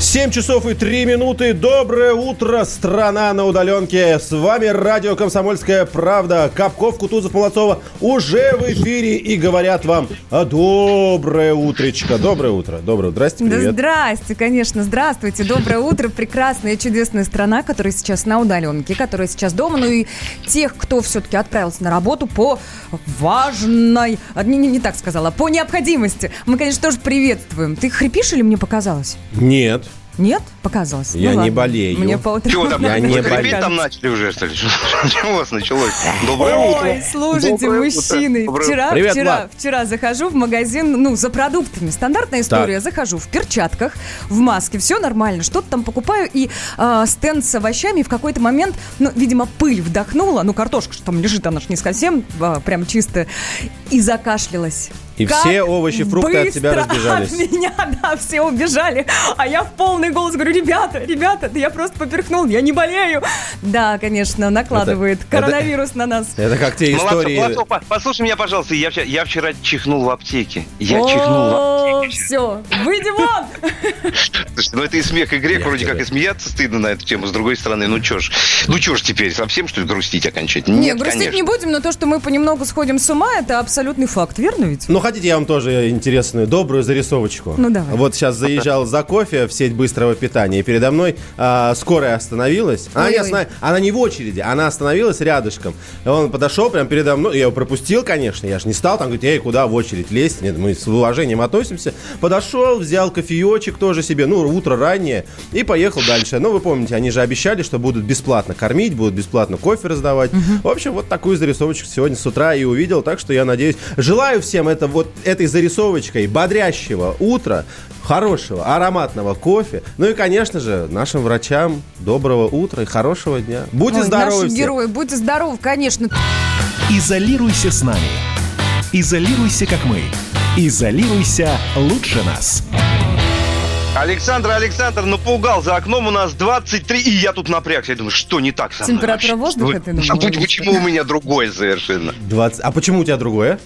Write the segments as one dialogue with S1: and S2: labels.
S1: 7 часов и 3 минуты. Доброе утро, страна на удаленке. С вами радио «Комсомольская правда». Капков, Кутузов, Молодцова уже в эфире и говорят вам а, доброе утречко. Доброе утро. Доброе утро. Здрасте, привет.
S2: Да здрасте, конечно, здравствуйте. Доброе утро. Прекрасная, чудесная страна, которая сейчас на удаленке, которая сейчас дома. Ну и тех, кто все-таки отправился на работу по важной, а, не, не, не так сказала, по необходимости. Мы, конечно, тоже приветствуем. Ты хрипишь или мне показалось?
S1: Нет.
S2: Нет? Показалось.
S1: Я
S2: Ну
S1: не
S2: ладно.
S1: болею.
S2: Мне по утрам
S3: Чего там?
S1: Я не болею.
S3: там начали уже, что ли? Что у вас началось? Доброе утро.
S2: Ой, слушайте,
S3: Доброе утро.
S2: мужчины,
S3: Доброе
S2: вчера,
S1: Привет,
S2: вчера,
S1: Влад.
S2: вчера захожу в магазин, ну, за продуктами. Стандартная история. Захожу в перчатках, в маске, все нормально. Что-то там покупаю, и а, стенд с овощами в какой-то момент, ну, видимо, пыль вдохнула, ну, картошка, что там лежит, она же не совсем а, прям чистая, и закашлялась.
S1: И
S2: Как
S1: все овощи, фрукты от тебя разбежались.
S2: От меня, да, все убежали. А я в полный голос говорю, ребята, ребята, да я просто поперхнул, я не болею. Да, конечно, накладывает
S1: Это-
S2: коронавирус на нас.
S1: Это как те
S3: Молодцов,
S1: истории...
S3: Молодцов, по- послушай меня, пожалуйста. Я вчера, я вчера чихнул в аптеке. Я чихнул в
S2: О,
S3: аптеке.
S2: все, выйди вон!
S3: Слушайте, ну это и смех, и грех.
S1: Я
S3: Вроде как и смеяться стыдно на эту тему. С другой стороны, ну чё ж. Ну чё ж теперь, совсем что ли грустить окончательно?
S2: Не,
S3: Нет,
S2: грустить
S3: конечно.
S2: не будем, но то, что мы понемногу сходим с ума, это абсолютный факт, верно ведь?
S1: Ну, хотите, я вам тоже интересную, добрую зарисовочку?
S2: Ну, давай.
S1: Вот сейчас заезжал за кофе в сеть быстрого питания, и передо мной а, скорая остановилась. Она не,
S2: Ой-ой.
S1: останов- она не в очереди, она остановилась рядышком. Он подошел прям передо мной, я его пропустил, конечно, я же не стал там говорить, эй, куда в очередь лезть? Нет, мы с уважением относимся. Подошел, взял кофеечек тоже себе, ну, утро раннее, и поехал дальше. Ну, вы помните, они же обещали, что будут бесплатно кормить, будут бесплатно кофе раздавать. В общем, вот такую зарисовочку сегодня с утра и увидел, так что я надеюсь, желаю всем это вот этой зарисовочкой бодрящего утра, хорошего ароматного кофе, ну и, конечно же, нашим врачам доброго утра и хорошего дня. Будьте
S2: Ой,
S1: здоровы
S2: Наши
S1: все.
S2: герои, будьте здоровы, конечно.
S4: Изолируйся с нами. Изолируйся, как мы. Изолируйся лучше нас.
S3: Александр, Александр, напугал. За окном у нас 23, и я тут напрягся. Я думаю, что не так со мной
S2: Температура
S3: вообще?
S2: воздуха, ты думаешь?
S3: А почему- почему у меня другое совершенно?
S1: 20... А почему у тебя другое?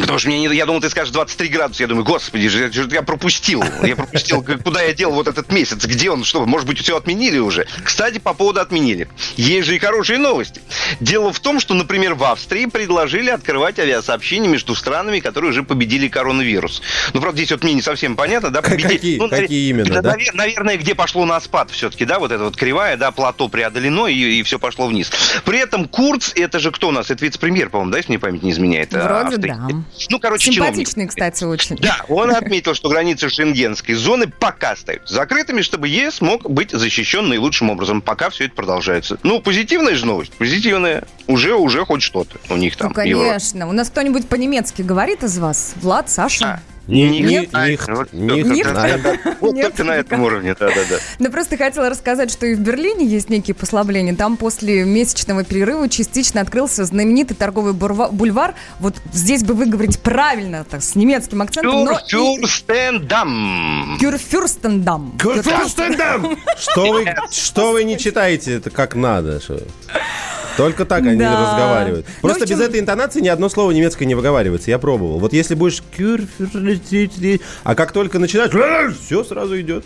S3: Потому что мне не, я думал, ты скажешь 23 градуса. Я думаю, господи, же я пропустил. Я пропустил, куда я дел вот этот месяц. Где он? Что, может быть, все отменили уже? Кстати, по поводу отменили. Есть же и хорошие новости. Дело в том, что, например, в Австрии предложили открывать авиасообщение между странами, которые уже победили коронавирус. Ну, правда, здесь вот мне не совсем понятно, да, победили.
S1: Какие-
S3: Ну, навер-
S1: какие именно, да?
S3: навер- Наверное, где пошло на спад все-таки, да, вот эта вот кривая, да, плато преодолено, и, все пошло вниз. При этом Курц, это же кто у нас? Это вице-премьер, по-моему, да, если мне память не изменяет? э,
S2: Вроде
S3: Австрии.
S2: да.
S3: Ну, короче, чиновник.
S2: Симпатичный, кстати, очень.
S3: Да, он отметил, что границы шенгенской зоны пока остаются закрытыми, чтобы ЕС мог быть защищен наилучшим образом, пока все это продолжается. Ну, позитивная же новость, позитивная. Уже, уже хоть что-то у них там.
S2: Ну, конечно. У нас кто-нибудь по-немецки говорит из вас? Влад, Саша?
S1: Ни-
S3: Нет?
S1: ни-
S3: Нет?
S1: них-
S3: Вот
S1: них- да.
S3: Вот
S2: Нет?
S3: только на этом уровне, да-да-да.
S2: Да просто хотела рассказать, что и в Берлине есть некие послабления. Там после месячного перерыва частично открылся знаменитый торговый бульвар. Вот здесь бы выговорить правильно, так, с немецким акцентом, но и-
S3: Фюрстендам.
S2: Кюрфюрстендам.
S1: Курфюрстендам! Что вы, что вы не читаете это как надо? что? Только так они
S2: Да.
S1: разговаривают.
S2: Ну,
S1: Просто
S2: чем-
S1: без этой интонации ни одно слово немецкое не выговаривается. Я пробовал. Вот если будешь кюрфюрстендам, а как только начинаешь, все сразу идет.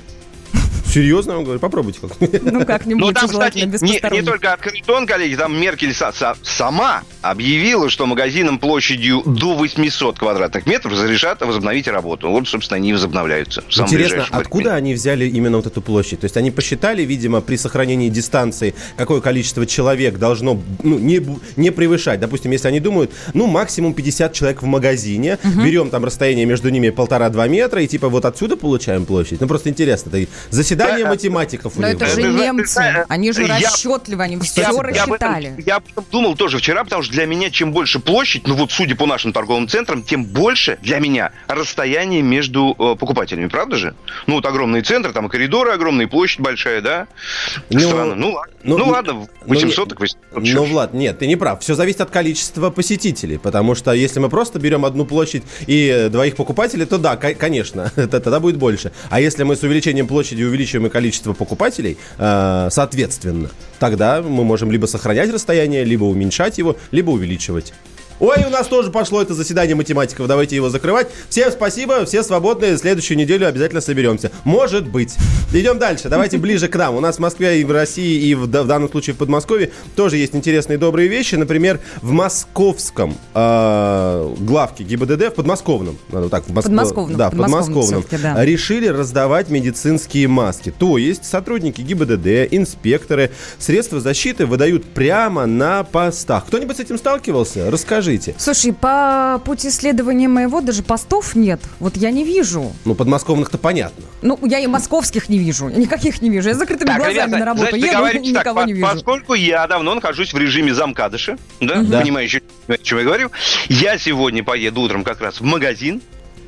S1: Серьезно вам говорю, попробуйте как.
S2: Ну, как-нибудь,
S3: Ну, там, кстати, не, не только открыт он, коллеги, там Меркель са- са- сама объявила, что магазинам площадью до 800 квадратных метров разрешат возобновить работу. Вот, собственно, они и возобновляются.
S1: Интересно, откуда они взяли именно вот эту площадь? То есть они посчитали, видимо, при сохранении дистанции, какое количество человек должно ну, не, не превышать. Допустим, если они думают, ну, максимум 50 человек в магазине, берем там расстояние между ними полтора-два метра, и типа вот отсюда получаем площадь. Ну, просто интересно, это заседание
S3: Да.
S1: математиков у
S2: Но это же
S3: Ты знаешь,
S2: немцы. Они же расчетливы, они все рассчитали.
S3: Я об этом думал тоже вчера, потому что для меня чем больше площадь, ну вот судя по нашим торговым центрам, тем больше для меня расстояние между э, покупателями, правда же? Ну вот огромные центры, там и коридоры огромные, площадь большая, да?
S1: Ну,
S3: Странно. Ну ладно. Ну,
S1: Ну,
S3: ладно,
S1: ну,
S3: 800, так 800.
S1: Ну, Влад, нет, ты не прав. Все зависит от количества посетителей. Потому что если мы просто берем одну площадь и э, двоих покупателей, то да, ко- конечно, это- тогда будет больше. А если мы с увеличением площади увеличиваем и количество покупателей, э, соответственно, тогда мы можем либо сохранять расстояние, либо уменьшать его, либо увеличивать. Ой, у нас тоже пошло это заседание математиков. Давайте его закрывать. Всем спасибо, все свободные. Следующую неделю обязательно соберемся. Может быть. Идем дальше. Давайте ближе к нам. У нас в Москве и в России, и в, в данном случае в Подмосковье тоже есть интересные добрые вещи. Например, в московском э, главке ГИБДД, в подмосковном, надо так, в Моск-
S2: Подмосковном,
S1: да, в
S2: подмосковном
S1: подмосковном,
S2: да.
S1: решили раздавать медицинские маски. То есть сотрудники ГИБДД, инспекторы, средства защиты выдают прямо на постах. Кто-нибудь с этим сталкивался? Расскажите.
S2: Слушай, по пути следования моего даже постов нет. Вот я не вижу.
S1: Ну, подмосковных-то понятно.
S2: Ну, я и московских не вижу. Я никаких не вижу. Я с закрытыми
S3: Так,
S2: глазами
S3: ребята,
S2: на работу
S3: значит,
S2: еду,
S3: договоримся так,
S2: никого
S3: по-
S2: не вижу.
S3: поскольку я давно нахожусь в режиме замкадыша, да,
S1: Да.
S3: понимающий, о чем я говорю, я сегодня поеду утром как раз в магазин,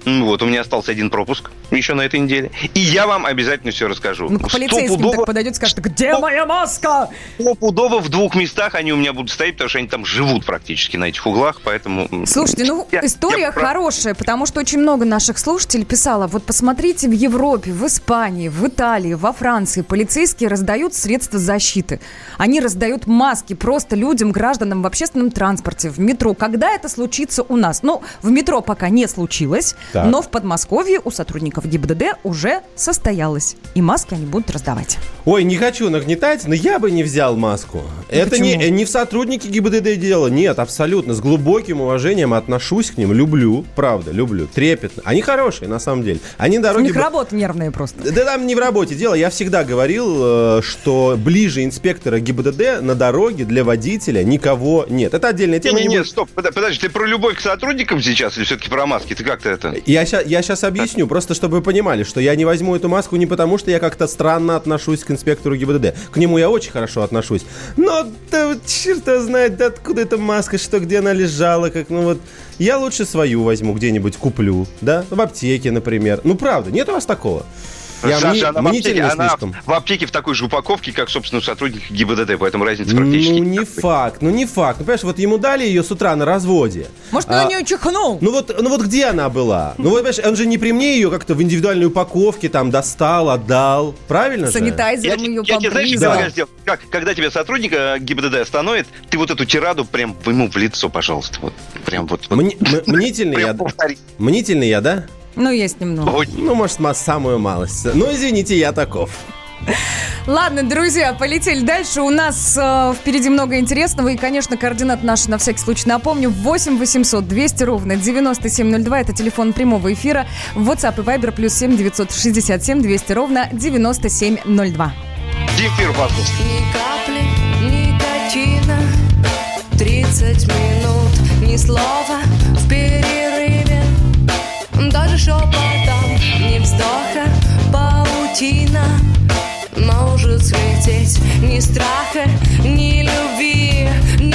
S3: Вот, у меня остался один пропуск еще на этой неделе. И я вам обязательно все расскажу.
S2: Ну, к полицейским
S3: Стопудово-
S2: так подойдет и скажет, где моя маска?
S3: Стопудово в двух местах они у меня будут стоять, потому что они там живут практически на этих углах, поэтому...
S2: Слушайте, ну
S3: я-
S2: история
S3: я
S2: хорошая, потому что очень много наших слушателей писало, вот посмотрите в Европе, в Испании, в Италии, во Франции полицейские раздают средства защиты. Они раздают маски просто людям, гражданам в общественном транспорте, в метро. Когда это случится у нас? Ну, в метро пока не случилось,
S1: Так.
S2: но в Подмосковье у сотрудников ГИБДД уже состоялось. И маски они будут раздавать.
S1: Ой, не хочу нагнетать, но я бы не взял маску. Это не,
S2: почему?
S1: не в сотруднике ГИБДД дело. Нет, абсолютно. С глубоким уважением отношусь к ним. Люблю, правда, люблю. Трепетно. Они хорошие, на самом деле. Они
S2: У
S1: дороги...
S2: них работа нервная просто.
S1: Да там не в работе дело. Я всегда говорил, э, что ближе инспектора ГИБДД на дороге для водителя никого нет. Это отдельная тема. не
S3: Не-не-не,
S1: буду-
S3: стоп, под- подожди, ты про любовь к сотрудникам сейчас или все-таки про маски? Ты как-то это...
S1: Я сейчас, я сейчас объясню, просто чтобы вы понимали, что я не возьму эту маску не потому, что я как-то странно отношусь к инспектору ГИБДД. К нему я очень хорошо отношусь. Но да вот черт его знает, да откуда эта маска, что где она лежала, как, ну вот... Я лучше свою возьму, где-нибудь куплю, да? В аптеке, например. Ну, правда, нет у вас такого? Я
S3: Саша, она, в аптеке, она
S1: слишком.
S3: в аптеке в такой же упаковке, как, собственно, у сотрудников ГИБДД, поэтому разницы практически
S1: Ну, не
S3: никакой.
S1: факт, ну не факт. Ну, понимаешь, вот ему дали ее с утра на разводе.
S2: Может, он
S1: А,
S2: на нее чихнул?
S1: Ну вот, ну вот где она была? Ну вот, понимаешь, он же не при мне ее как-то в индивидуальной упаковке там достал, отдал. Правильно же?
S2: Санитайзером
S3: те-
S2: ее
S3: я тебе, знаешь, предлагаю сделать? Как, когда тебя сотрудник э, ГИБДД остановит, ты вот эту тираду прям ему в лицо, пожалуйста. Вот, прям вот. вот.
S1: Мни- м- мнительный я, мнительный я, да?
S2: Ну, есть немного.
S3: Ой,
S1: Ну, может, самую малость. Ну, извините, я таков.
S2: Ладно, друзья, полетели дальше. У нас э, впереди много интересного. И, конечно, координаты наши на всякий случай напомню. 8 800 200 ровно 9702. Это телефон прямого эфира. WhatsApp и Viber плюс 7 967 200 ровно 9702.
S3: Земфиру послушай.
S5: Ни капли никотина 30 минут Ни слова Даже шепотом Ни вздоха паутина. Может слететь Ни страха, ни любви Ни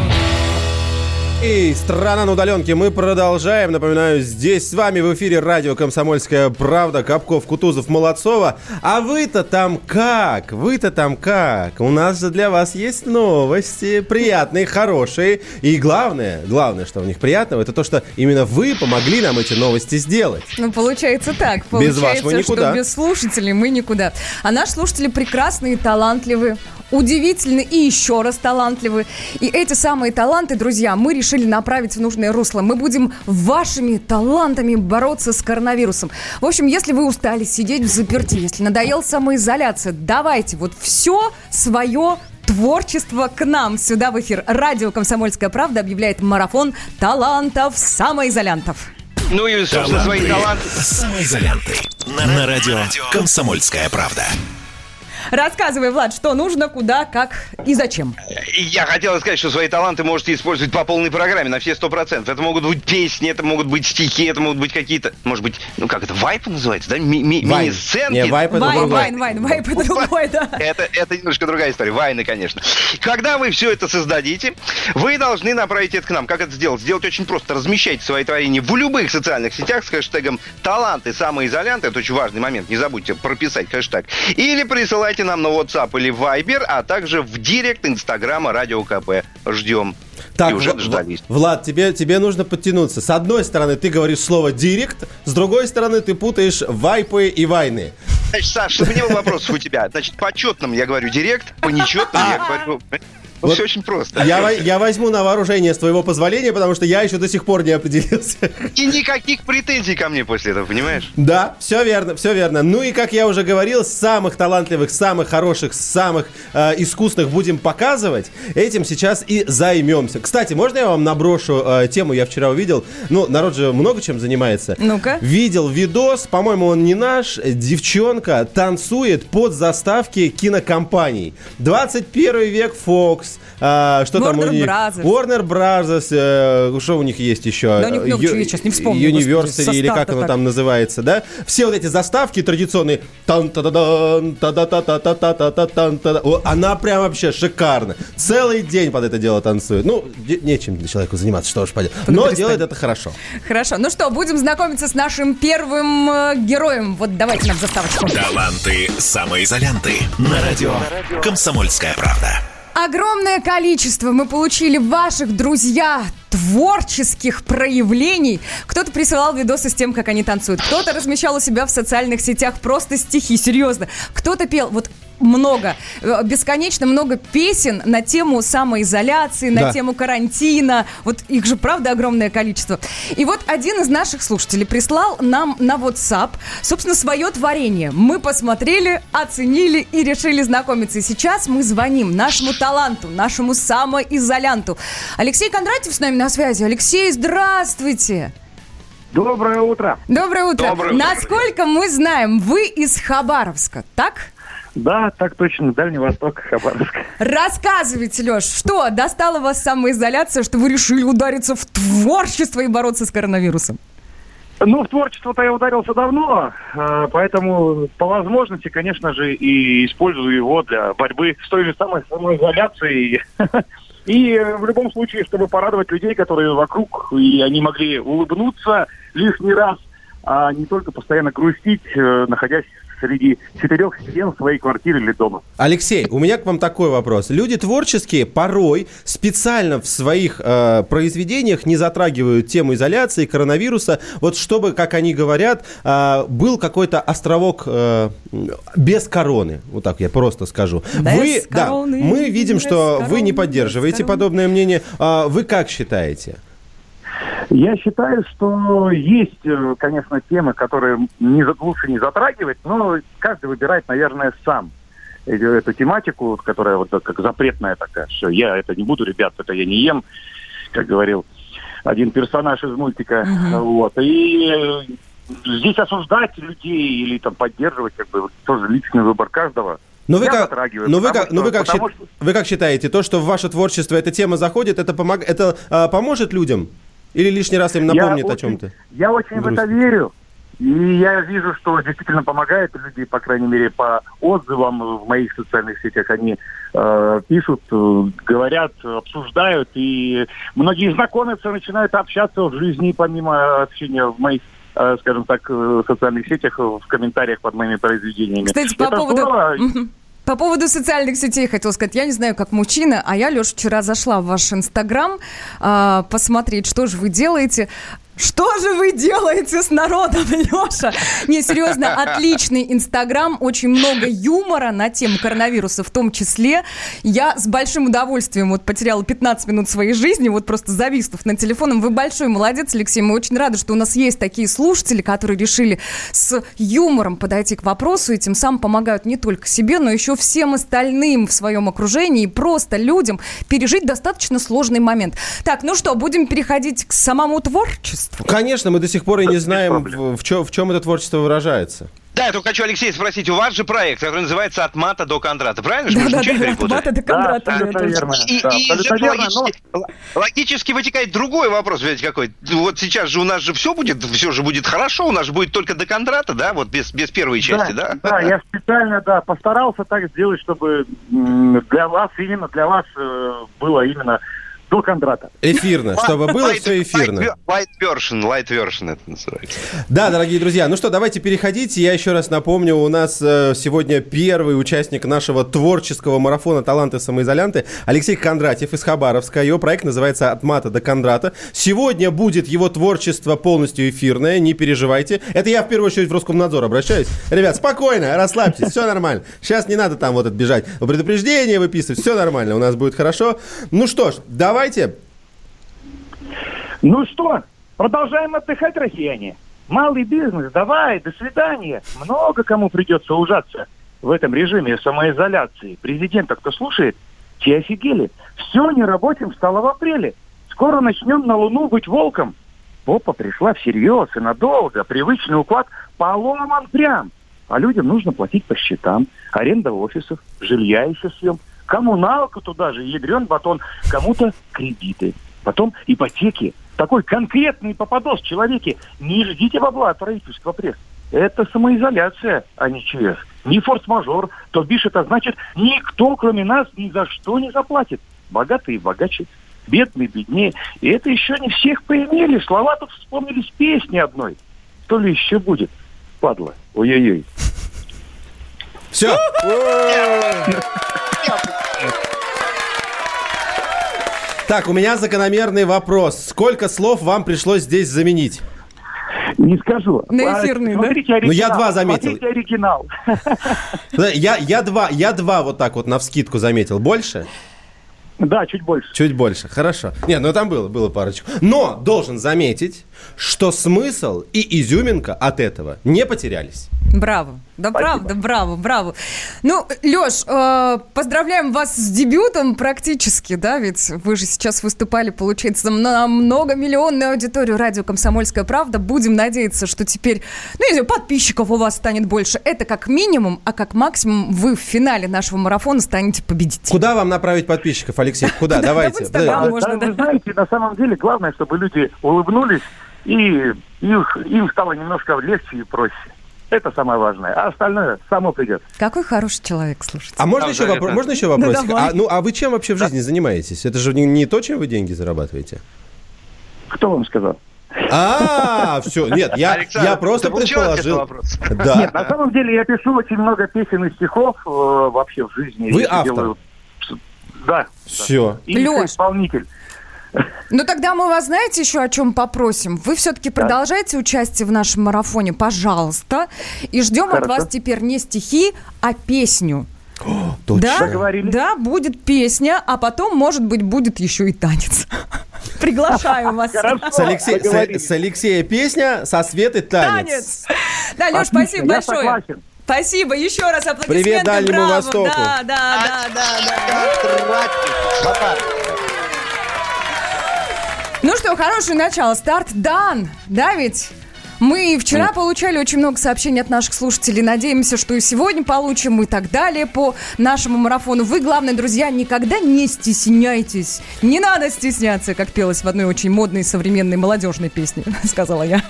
S1: И страна на удаленке. Мы продолжаем. Напоминаю, здесь с вами в эфире радио «Комсомольская правда». Капков, Кутузов, Молодцова. А вы-то там как? Вы-то там как? У нас же для вас есть новости. Приятные, хорошие. И главное, главное, что в них приятного, это то, что именно вы помогли нам эти новости сделать.
S2: Ну, получается так.
S1: Без вас
S2: Получается,
S1: мы никуда.
S2: что без слушателей мы никуда. А наши слушатели прекрасные, талантливые, удивительны и еще раз талантливы. И эти самые таланты, друзья, мы решили направить в нужное русло. Мы будем вашими талантами бороться с коронавирусом. В общем, если вы устали сидеть в заперти, если надоел самоизоляция, давайте вот все свое творчество к нам сюда в эфир. Радио «Комсомольская правда» объявляет марафон талантов самоизолянтов.
S3: Ну и, собственно, свои таланты.
S4: Самоизолянты. На радио «Комсомольская правда».
S2: Рассказывай, Влад, что нужно, куда, как и зачем.
S3: Я хотел сказать, что свои таланты можете использовать по полной программе, на все сто процентов. Это могут быть песни, это могут быть стихи, это могут быть какие-то, может быть, ну как это, вайп называется, да? Ми- ми-
S1: Вайн.
S3: Мини-сценки.
S1: Не, вайп это
S2: Вайн, вайн, вайн, вайн, это другое, да.
S3: Это, это немножко другая история. Вайны, конечно. Когда вы все это создадите, вы должны направить это к нам. Как это сделать? Сделать очень просто. Размещайте свои творения в любых социальных сетях с хэштегом «Таланты самоизолянты». Это очень важный момент. Не забудьте прописать хэштег. Или присылайте нам на WhatsApp или Viber, а также в директ Инстаграма Радио КП. Ждем.
S1: Так,
S3: И уже дождались.
S1: Влад, тебе, тебе нужно подтянуться. С одной стороны, ты говоришь слово «директ», с другой стороны, ты путаешь вайпы и вайны.
S3: Значит, Саш, чтобы не было вопросов у тебя. Значит, по четным я говорю директ, по нечетным я говорю... Ну,
S1: Вот
S3: все очень просто.
S1: Я, я возьму на вооружение с твоего позволения, потому что я еще до сих пор не определился.
S3: И никаких претензий ко мне после этого, понимаешь?
S1: Да, все верно, все верно. Ну и, как я уже говорил, самых талантливых, самых хороших, самых э, искусных будем показывать. Этим сейчас и займемся. Кстати, можно я вам наброшу э, тему? Я вчера увидел. Ну, народ же много чем занимается.
S2: Ну-ка.
S1: Видел видос, по-моему, он не наш. Девчонка танцует под заставки кинокомпаний. 21 век Fox. Э, что там у
S2: Warner
S1: них?
S2: Brothers.
S1: Warner Brothers. э, что у них есть еще?
S2: Да у них много чего есть, сейчас не вспомню, господи, со
S1: или как оно
S2: так.
S1: там называется, да? Все вот эти заставки традиционные. тан та да та та та та та та та тан та да Она прям вообще шикарна. Целый день под это дело танцует. Ну, нечем для человека заниматься, что уж поделать. Но делает это хорошо.
S2: Хорошо, ну что, будем знакомиться с нашим первым э, героем. Вот давайте нам заставочку.
S4: Таланты самоизолянты. На радио «Комсомольская правда».
S2: Огромное количество мы получили ваших, друзья, творческих проявлений. Кто-то присылал видосы с тем, как они танцуют. Кто-то размещал у себя в социальных сетях просто стихи, серьезно. Кто-то пел, вот много, э, бесконечно много песен на тему самоизоляции, на
S1: Да.
S2: тему карантина. Вот их же, правда, огромное количество. И вот один из наших слушателей прислал нам на WhatsApp, собственно, свое творение. Мы посмотрели, оценили и решили знакомиться. И сейчас мы звоним нашему таланту, нашему самоизолянту. Алексей Кондратьев с нами на связи. Алексей, здравствуйте!
S6: Доброе утро.
S2: Доброе утро.
S3: Доброе утро.
S2: Насколько мы знаем, вы из Хабаровска, так?
S6: Да, так точно, Дальний Восток, Хабаровск.
S2: Рассказывайте, Леш, что достала вас самоизоляция, что вы решили удариться в творчество и бороться с коронавирусом?
S6: Ну, в творчество-то я ударился давно, э, поэтому по возможности, конечно же, и использую его для борьбы с той же самой самоизоляцией. И э, в любом случае, чтобы порадовать людей, которые вокруг, и они могли улыбнуться лишний раз, а не только постоянно грустить, э, находясь среди четырех стен своей квартиры или дома.
S1: Алексей, у меня к вам такой вопрос. Люди творческие порой специально в своих э, произведениях не затрагивают тему изоляции, коронавируса, вот чтобы, как они говорят, э, был какой-то островок э, без короны. Вот так я просто скажу.
S2: Без
S1: вы, да,
S2: короны,
S1: мы видим,
S2: без
S1: что вы
S2: короны,
S1: не
S2: без
S1: поддерживаете подобное мнение. А вы как считаете?
S6: Я считаю, что есть, э, конечно, темы, которые не, лучше не затрагивать, но каждый выбирает, наверное, сам. э, эту тематику, которая вот как запретная такая. Все, я это не буду, ребят, это я не ем, как говорил один персонаж из мультика. Вот. И э, здесь осуждать людей или там поддерживать, как бы, тоже личный выбор каждого.
S1: Ну вы
S6: Я
S1: как,
S6: затрагиваю,
S1: ну вы как, ну вы как,
S6: потому
S1: счит-
S6: что-
S1: вы как считаете, то, что в ваше творчество эта тема заходит, это помог, это а, поможет людям? Или лишний раз им напомнит
S6: Я
S1: о чем-то?
S6: Я очень в
S1: Грустно.
S6: это верю. И я вижу, что действительно помогает люди, по крайней мере, по отзывам в моих социальных сетях. Они э, пишут, э, говорят, обсуждают. И многие знакомятся, начинают общаться в жизни, помимо общения в моих э, скажем так, э, социальных сетях, в комментариях под моими произведениями.
S2: Кстати, по
S6: Это
S2: поводу...
S6: здорово.
S2: По поводу социальных сетей хотел сказать, я не знаю, как мужчина, а я, Леш, вчера зашла в ваш Инстаграм а, посмотреть, что же вы делаете. Что же вы делаете с народом, Леша? Не, серьезно, отличный Инстаграм, очень много юмора на тему коронавируса в том числе. Я с большим удовольствием вот потеряла 15 минут своей жизни, вот просто зависнув на телефоном. Вы большой молодец, Алексей, мы очень рады, что у нас есть такие слушатели, которые решили с юмором подойти к вопросу и тем самым помогают не только себе, но еще всем остальным в своем окружении и просто людям пережить достаточно сложный момент. Так, ну что, будем переходить к самому творчеству.
S1: Конечно, мы до сих пор и не знаем, в, в чем, в чем это творчество выражается.
S3: Да, я только хочу, Алексей, спросить, у вас же проект, который называется «От мата до Кондрата», правильно? же ничего не
S2: от? Бата до
S6: Да,
S2: Кондрата,
S6: абсолютно
S2: это
S6: верно.
S3: И,
S6: Да,
S3: и
S6: но-
S3: логически, логически вытекает другой вопрос, ведь какой. Вот сейчас же у нас же все будет, все же будет хорошо, у нас же будет только до Кондрата, да, вот без, без первой части, да?
S6: Да, я специально, да, постарался так сделать, чтобы для вас, именно для вас э, было именно до Кондрата.
S1: Эфирно, чтобы было все эфирно.
S3: Light, version, light version это называется.
S1: Да, дорогие друзья, ну что, давайте переходите. Я еще раз напомню, у нас э, сегодня первый участник нашего творческого марафона «Таланты самоизолянты» Алексей Кондратьев из Хабаровска. Его проект называется «От мата до Кондрата». Сегодня будет его творчество полностью эфирное, не переживайте. Это я в первую очередь в Роскомнадзор обращаюсь. Ребят, спокойно, расслабьтесь, все нормально. Сейчас не надо там вот отбежать, предупреждение выписывать, все нормально, у нас будет хорошо. Ну что ж, давайте.
S6: Ну что, продолжаем отдыхать, россияне. Малый бизнес, давай, до свидания. Много кому придется ужаться в этом режиме самоизоляции. Президента, кто слушает, те офигели. Все неработим стало в апреле. Скоро начнем на Луну быть волком. Попа пришла всерьез и надолго. Привычный уклад поломан прям. А людям нужно платить по счетам. Аренда офисов, жилья еще съем. Коммуналка туда же, ядрен батон. Кому-то кредиты. Потом ипотеки. Такой конкретный попадос человеке. Не ждите бабла от правительства пресс. Это самоизоляция, а не ЧС. Не форс-мажор. То бишь это значит, никто, кроме нас, ни за что не заплатит. Богатые богаче, бедные беднее. И это еще не всех поимели. Слова тут вспомнились песни одной. То ли еще будет. Падла. Ой-ой-ой.
S1: Все. Так, у меня закономерный вопрос. Сколько слов вам пришлось здесь заменить?
S6: Не скажу.
S2: На
S6: А,
S2: эфирный, да?
S6: Смотрите оригинал.
S1: Ну, я два заметил.
S6: Смотрите оригинал.
S1: Я, я, два, я два вот так вот на вскидку заметил. Больше?
S6: Да, чуть больше.
S1: Чуть больше. Хорошо. Нет, ну там было, было парочку. Но должен заметить, что смысл и изюминка от этого не потерялись.
S2: Браво. Да правда, браво, браво. Ну, Леш, э, поздравляем вас с дебютом практически, да, ведь вы же сейчас выступали, получается, на многомиллионную аудиторию радио «Комсомольская правда». Будем надеяться, что теперь, ну, не знаю, подписчиков у вас станет больше. Это как минимум, а как максимум вы в финале нашего марафона станете победителем.
S1: Куда вам направить подписчиков, Алексей? Куда?
S2: Да
S1: Давайте. Да.
S6: да,
S2: да.
S6: Вы знаете, на самом деле главное, чтобы люди улыбнулись и их, им стало немножко легче и проще. Это самое важное. А остальное само придет.
S2: Какой хороший человек, слушайте.
S1: А можно
S3: Да,
S1: еще,
S3: да,
S1: вопро-
S3: это-
S1: можно еще вопросик?
S2: давай.
S1: а, ну, а вы чем вообще в жизни занимаетесь? Это же не, не то, чем вы деньги зарабатываете.
S6: Кто вам сказал?
S1: А, все, нет, я,
S3: Александр,
S1: я просто предположил.
S3: вопрос?
S1: Да.
S6: Нет, на самом деле я пишу очень много песен и стихов э, вообще в жизни.
S1: Вы
S6: Я
S1: автор?
S6: делаю- Да.
S1: Все.
S6: И
S2: Лёш.
S6: исполнитель.
S2: Ну тогда мы вас знаете еще о чем попросим? Вы все-таки продолжайте участие в нашем марафоне, пожалуйста. И ждем от
S6: Хорошо.
S2: вас теперь не стихи, а песню.
S1: Точно.
S2: Да?
S6: Договорились.
S2: Да, будет песня, а потом, может быть, будет еще и танец. Приглашаю вас.
S1: С, Алексей- с- с Алексея песня, со Светы танец.
S2: Танец. Да, Леш, спасибо
S6: я
S2: большое. Спасибо, еще раз аплодисменты.
S1: Привет Дальнему
S2: браво.
S1: Востоку.
S2: Да, да, да, да, да. Ну что, хорошее начало. Старт дан. Да, ведь? Мы вчера получали очень много сообщений от наших слушателей. Надеемся, что и сегодня получим и так далее по нашему марафону. Вы, главное, друзья, никогда не стесняйтесь. Не надо стесняться, как пелось в одной очень модной современной молодежной песне, сказала я.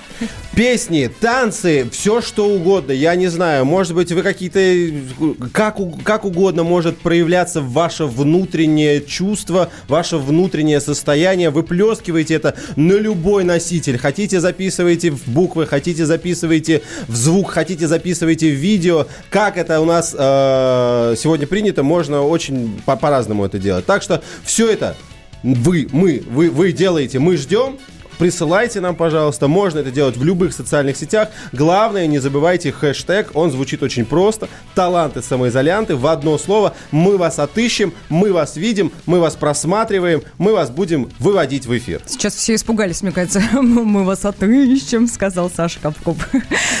S1: Песни, танцы, все что угодно. Я не знаю, может быть, вы какие-то... Как, как угодно может проявляться ваше внутреннее чувство, ваше внутреннее состояние. Вы плескиваете это на любой носитель. Хотите, записывайте в буквы, хотите, записывайте в звук, хотите, записывайте в видео. Как это у нас э, сегодня принято, можно очень по- по-разному это делать. Так что все это вы, мы, вы, вы делаете, мы ждем. Присылайте нам, пожалуйста. Можно это делать в любых социальных сетях. Главное, не забывайте хэштег. Он звучит очень просто. Таланты самоизолянты. В одно слово. Мы вас отыщем, мы вас видим, мы вас просматриваем, мы вас будем выводить в эфир.
S2: Сейчас все испугались, мне кажется. Мы вас отыщем, сказал Саша Капков.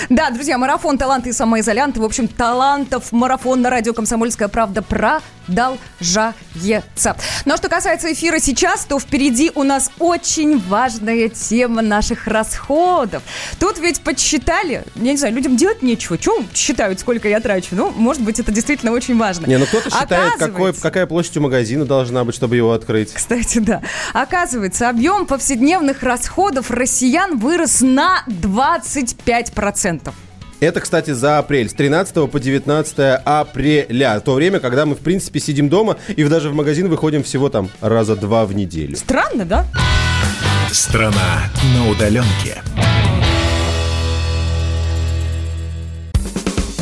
S2: Да, друзья, марафон «Таланты и самоизолянты». В общем, талантов марафон на радио «Комсомольская правда» продолжается. Ну а что касается эфира сейчас, то впереди у нас очень важная тема наших расходов. Тут ведь подсчитали, я не знаю, людям делать нечего. Чего считают, сколько я трачу? Ну, может быть, это действительно очень важно.
S1: Не, ну кто-то считает, какой, какая площадь у магазина должна быть, чтобы его открыть.
S2: кстати, да. Оказывается, объем повседневных расходов россиян вырос на 25%.
S1: Это, кстати, за апрель, с 13 по 19 апреля. То время, когда мы, в принципе, сидим дома и даже в магазин выходим всего там раза два в неделю.
S2: Странно, да?
S4: Страна на удаленке.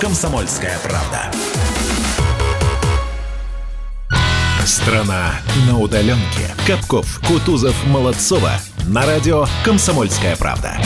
S4: «Комсомольская правда». Страна на удаленке. Капков, Кутузов, Молодцова. На радио «Комсомольская правда».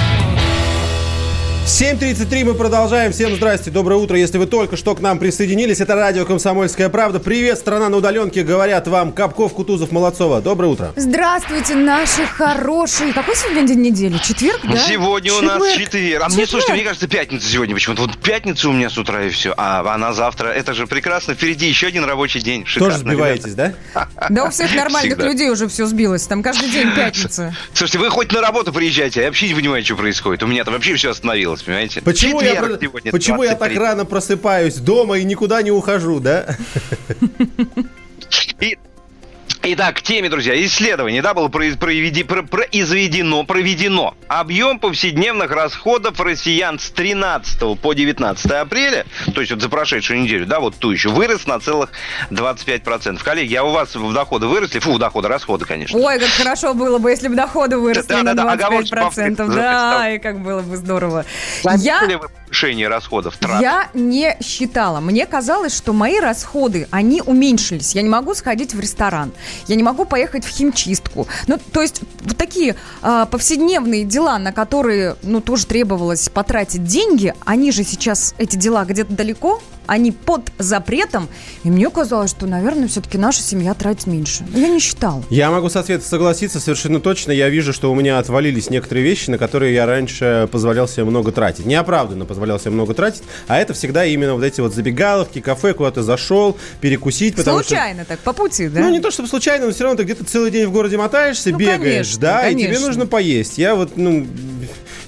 S1: 7.33 мы продолжаем. Всем здрасте, доброе утро. Если вы только что к нам присоединились, это радио «Комсомольская правда». Привет, страна на удаленке, говорят вам Капков, Кутузов, Молодцова. Доброе утро.
S2: Здравствуйте, наши хорошие. Какой сегодня день недели? Четверг, да?
S3: Сегодня у нас
S2: Четверг.
S3: четверг. А мне, слушайте,
S2: Четверг.
S3: мне кажется, пятница сегодня почему-то. Вот пятница у меня с утра и все. А она завтра. Это же прекрасно. Впереди еще один рабочий день.
S1: Тоже
S3: Шикарно,
S1: сбиваетесь, да?
S2: Да у всех нормальных
S3: Всегда.
S2: людей уже все сбилось. Там каждый день пятница.
S3: Слушайте, вы хоть на работу приезжайте, я вообще не понимаю, что происходит. У меня там вообще все остановилось, понимаете?
S1: Почему, я,
S3: Четверг
S1: про-
S3: сегодня,
S1: почему я так
S3: 23.
S1: рано просыпаюсь дома и никуда не ухожу, да?
S3: И- Итак, к теме, друзья, исследование, да, было произ- проведи- про- произведено, проведено. Объем повседневных расходов россиян с 13 по 19 апреля, то есть вот за прошедшую неделю, да, вот ту еще, вырос на целых 25%. Коллеги, а у вас в доходы выросли? Фу, доходы, расходы, конечно.
S2: Ой, как хорошо было бы, если бы доходы выросли на
S3: Да-да-да, оговорочку
S2: 25%.
S3: повторю.
S2: Да, и как было бы здорово. Я
S3: вы повышение расходов? трат?
S2: Я не считала. Мне казалось, что мои расходы, они уменьшились. Я не могу сходить в ресторан. Я не могу поехать в химчистку. Ну, то есть, вот такие а, повседневные дела, на которые, ну, тоже требовалось потратить деньги, они же сейчас, эти дела где-то далеко, они под запретом. И мне казалось, что, наверное, все-таки наша семья тратит меньше. Но Я не считала.
S1: Я могу со Светой согласиться совершенно точно. Я вижу, что у меня отвалились некоторые вещи, на которые я раньше позволял себе много тратить. Неоправданно позволял себе много тратить, а это всегда именно вот эти вот забегаловки, кафе, куда ты зашел, перекусить. потому что-
S2: Случайно так, по пути, да?
S1: Ну, не то чтобы случайно, но все равно ты где-то целый день в городе мотаешься,
S2: Ну,
S1: бегаешь,
S2: конечно,
S1: да, и тебе
S2: конечно.
S1: нужно поесть. Я вот, ну,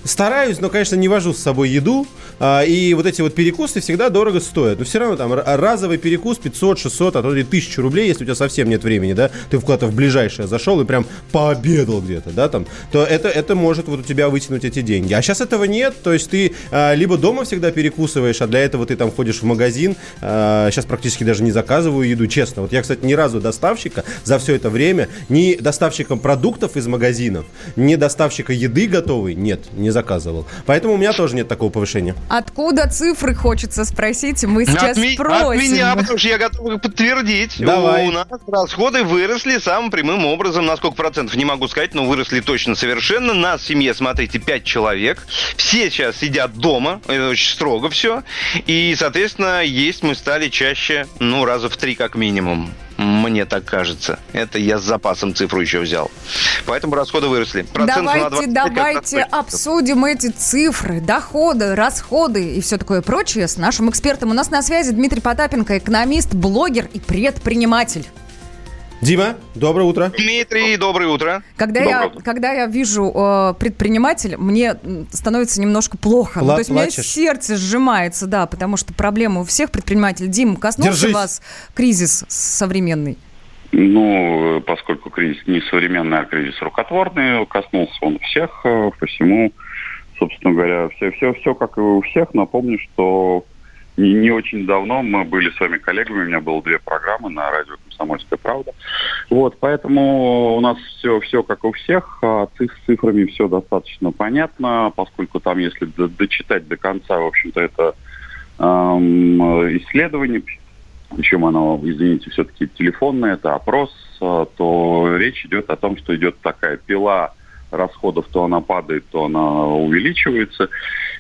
S1: стараюсь, но, конечно, не вожу с собой еду, а, и вот эти вот перекусы всегда дорого стоят. Но все равно там разовый перекус 500, 600, а то и 1000 рублей, если у тебя совсем нет времени, да, ты куда-то в ближайшее зашел и прям пообедал где-то, да, там, то это, это может вот у тебя вытянуть эти деньги. А сейчас этого нет, то есть ты а, либо дома всегда перекусываешь, а для этого ты там ходишь в магазин, сейчас практически даже не заказываю еду, честно. Вот я, кстати, ни разу доставщика за все это время, ни доставщиком продуктов из магазинов, ни доставщика еды готовой, нет, ни не заказывал. Поэтому у меня тоже нет такого повышения.
S2: Откуда цифры, хочется спросить, мы сейчас
S3: от, ми-
S2: спросим.
S3: от меня, потому что я готов их подтвердить.
S1: Давай.
S3: У нас расходы выросли самым прямым образом. На сколько процентов, не могу сказать, но выросли точно совершенно. Нас в семье, смотрите, 5 человек. Все сейчас сидят дома. Это очень строго все. И, соответственно, есть мы стали чаще, ну, раза в три как минимум. Мне так кажется. Это я с запасом цифру еще взял. Поэтому расходы выросли. Процентов на
S2: Давайте,
S3: 25
S2: давайте обсудим эти цифры, доходы, расходы и все такое прочее с нашим экспертом. У нас на связи Дмитрий Потапенко, экономист, блогер и предприниматель.
S1: Дима, доброе утро.
S3: Дмитрий, доброе утро.
S2: Когда я, когда я вижу э, предпринимателя, мне становится немножко плохо. Ну,
S1: Пла-
S2: то есть у меня
S1: плачешь?
S2: сердце сжимается, да, потому что проблема у всех предпринимателей. Дим, коснулся
S1: Держись.
S2: вас кризис современный?
S7: Ну, э, поскольку кризис не современный, а кризис рукотворный, коснулся он всех, э, посему, собственно говоря, все, все, все как и у всех. Напомню, что не, очень давно мы были с вами коллегами, у меня было две программы на радио «Комсомольская правда». Вот, поэтому у нас все, все как у всех, а с цифрами все достаточно понятно, поскольку там, если дочитать до конца, в общем-то, это эм, исследование, причем оно, извините, все-таки телефонное, это опрос, э, то речь идет о том, что идет такая пила расходов, то она падает, то она увеличивается.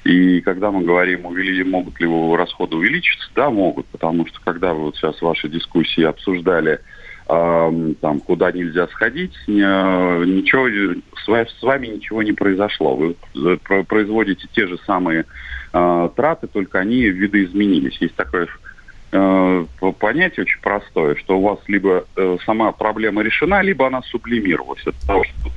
S7: И когда мы говорим, могут ли расходы увеличиться, да, могут, потому что когда вы вот сейчас в вашей дискуссии обсуждали, там, куда нельзя сходить, ничего, с ва- с вами ничего не произошло. Вы про- производите те же самые э, траты, только они видоизменились. Есть такое по- понятие очень простое, что у вас либо э, сама проблема решена, либо она сублимировалась. от того, что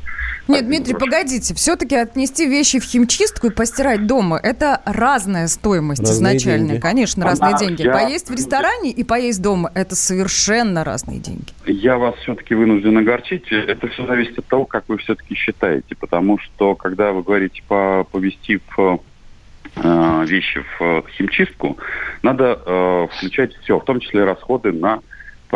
S2: Нет, Дмитрий, погодите. Все-таки отнести вещи в химчистку и постирать дома – это разная стоимость
S1: Разные
S2: изначальная.
S1: деньги.
S2: Конечно,
S7: Она-
S2: разные деньги.
S7: я-
S2: Поесть в ресторане и поесть дома – это совершенно разные деньги.
S7: Я вас все-таки вынужден огорчить. Это все зависит от того, как вы все-таки считаете. Потому что, когда вы говорите по, повести в э, вещи в э, химчистку, надо э, включать все, в том числе расходы на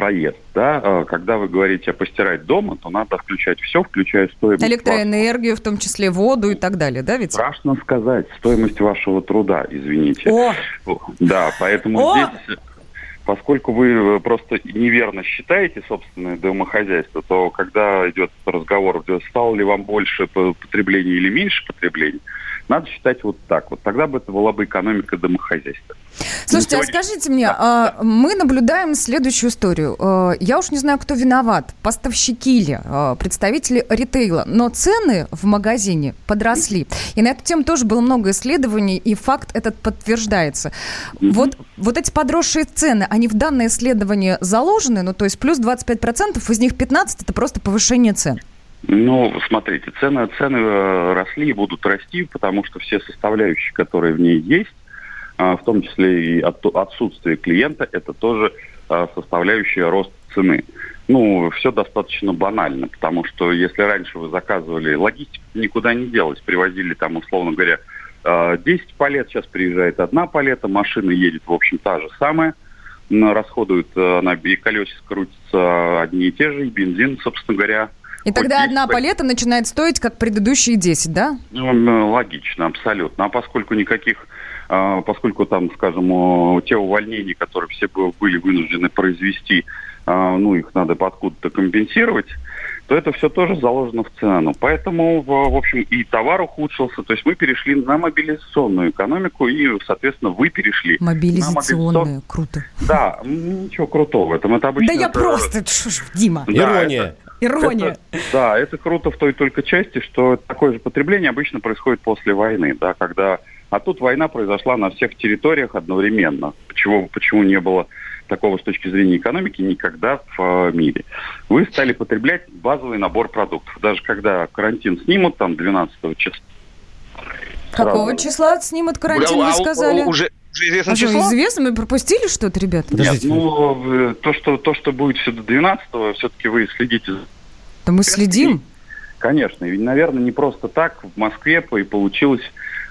S7: проезд. Да? Э, Когда вы говорите постирать дома, то надо включать все, включая стоимость вашего-
S2: Электроэнергию, в том числе воду и так далее, да ведь?
S7: Страшно сказать, стоимость вашего труда, извините.
S2: О,
S7: Да, поэтому
S2: О!
S7: здесь, поскольку вы э, просто неверно считаете собственное домохозяйство, то когда идет разговор, э, стало ли вам больше по- потребления или меньше потребления, надо считать вот так. Вот тогда бы это была бы экономика домохозяйства.
S2: Слушайте, а скажите мне, а, мы наблюдаем следующую историю. А, Я уж не знаю, кто виноват, поставщики ли, а, представители ритейла, но цены в магазине подросли. И на эту тему тоже было много исследований, и факт этот подтверждается. Вот, вот эти подросшие цены, они в данное исследование заложены, ну то есть плюс 25%, из них 15% это просто повышение цен.
S7: Ну, смотрите, цены, цены э, росли и будут расти, потому что все составляющие, которые в ней есть, в том числе и от- отсутствие клиента, это тоже а, составляющая рост цены. Ну, все достаточно банально, потому что если раньше вы заказывали, логистика никуда не делась, привозили там, условно говоря, а, 10 палет, сейчас приезжает одна палета, машина едет, в общем, та же самая, расходует она, и колесица крутятся одни и те же, и бензин, собственно говоря,
S2: И тогда
S7: 10
S2: одна палета начинает стоить, как предыдущие 10, да?
S7: ну, логично, абсолютно. А поскольку никаких, а, поскольку там, скажем, те увольнения, которые все бы- были вынуждены произвести, а, ну, их надо откуда-то компенсировать, то это все тоже заложено в цену. Поэтому, в, в общем, и товар ухудшился. То есть мы перешли на мобилизационную экономику, и, соответственно, вы перешли. на
S2: Мобилизационные,
S7: мобилизацион-
S2: круто.
S7: Да, ничего крутого в этом. Это обычно...
S2: Да я
S7: это-
S2: просто, Дима,
S7: Да,
S1: Ирония.
S7: это-
S2: ирония.
S7: это- да, это круто в той только части, что такое же потребление обычно происходит после войны, да, когда... А тут война произошла на всех территориях одновременно. Почему, почему не было такого с точки зрения экономики никогда в э, мире? Вы стали потреблять базовый набор продуктов. Даже когда карантин снимут, там, 12 числа.
S2: Какого
S7: сразу-
S2: числа снимут карантин,
S3: А
S2: вы
S3: у-
S2: сказали?
S3: Уже, уже известно
S2: А что,
S3: число?
S2: известно? Мы пропустили что-то, ребята?
S7: Нет,
S1: Подождите.
S7: ну, э, то, что, то, что будет все до 12 все-таки вы следите за
S2: Да мы следим.
S7: Конечно, и, наверное, не просто так в Москве по- и получилось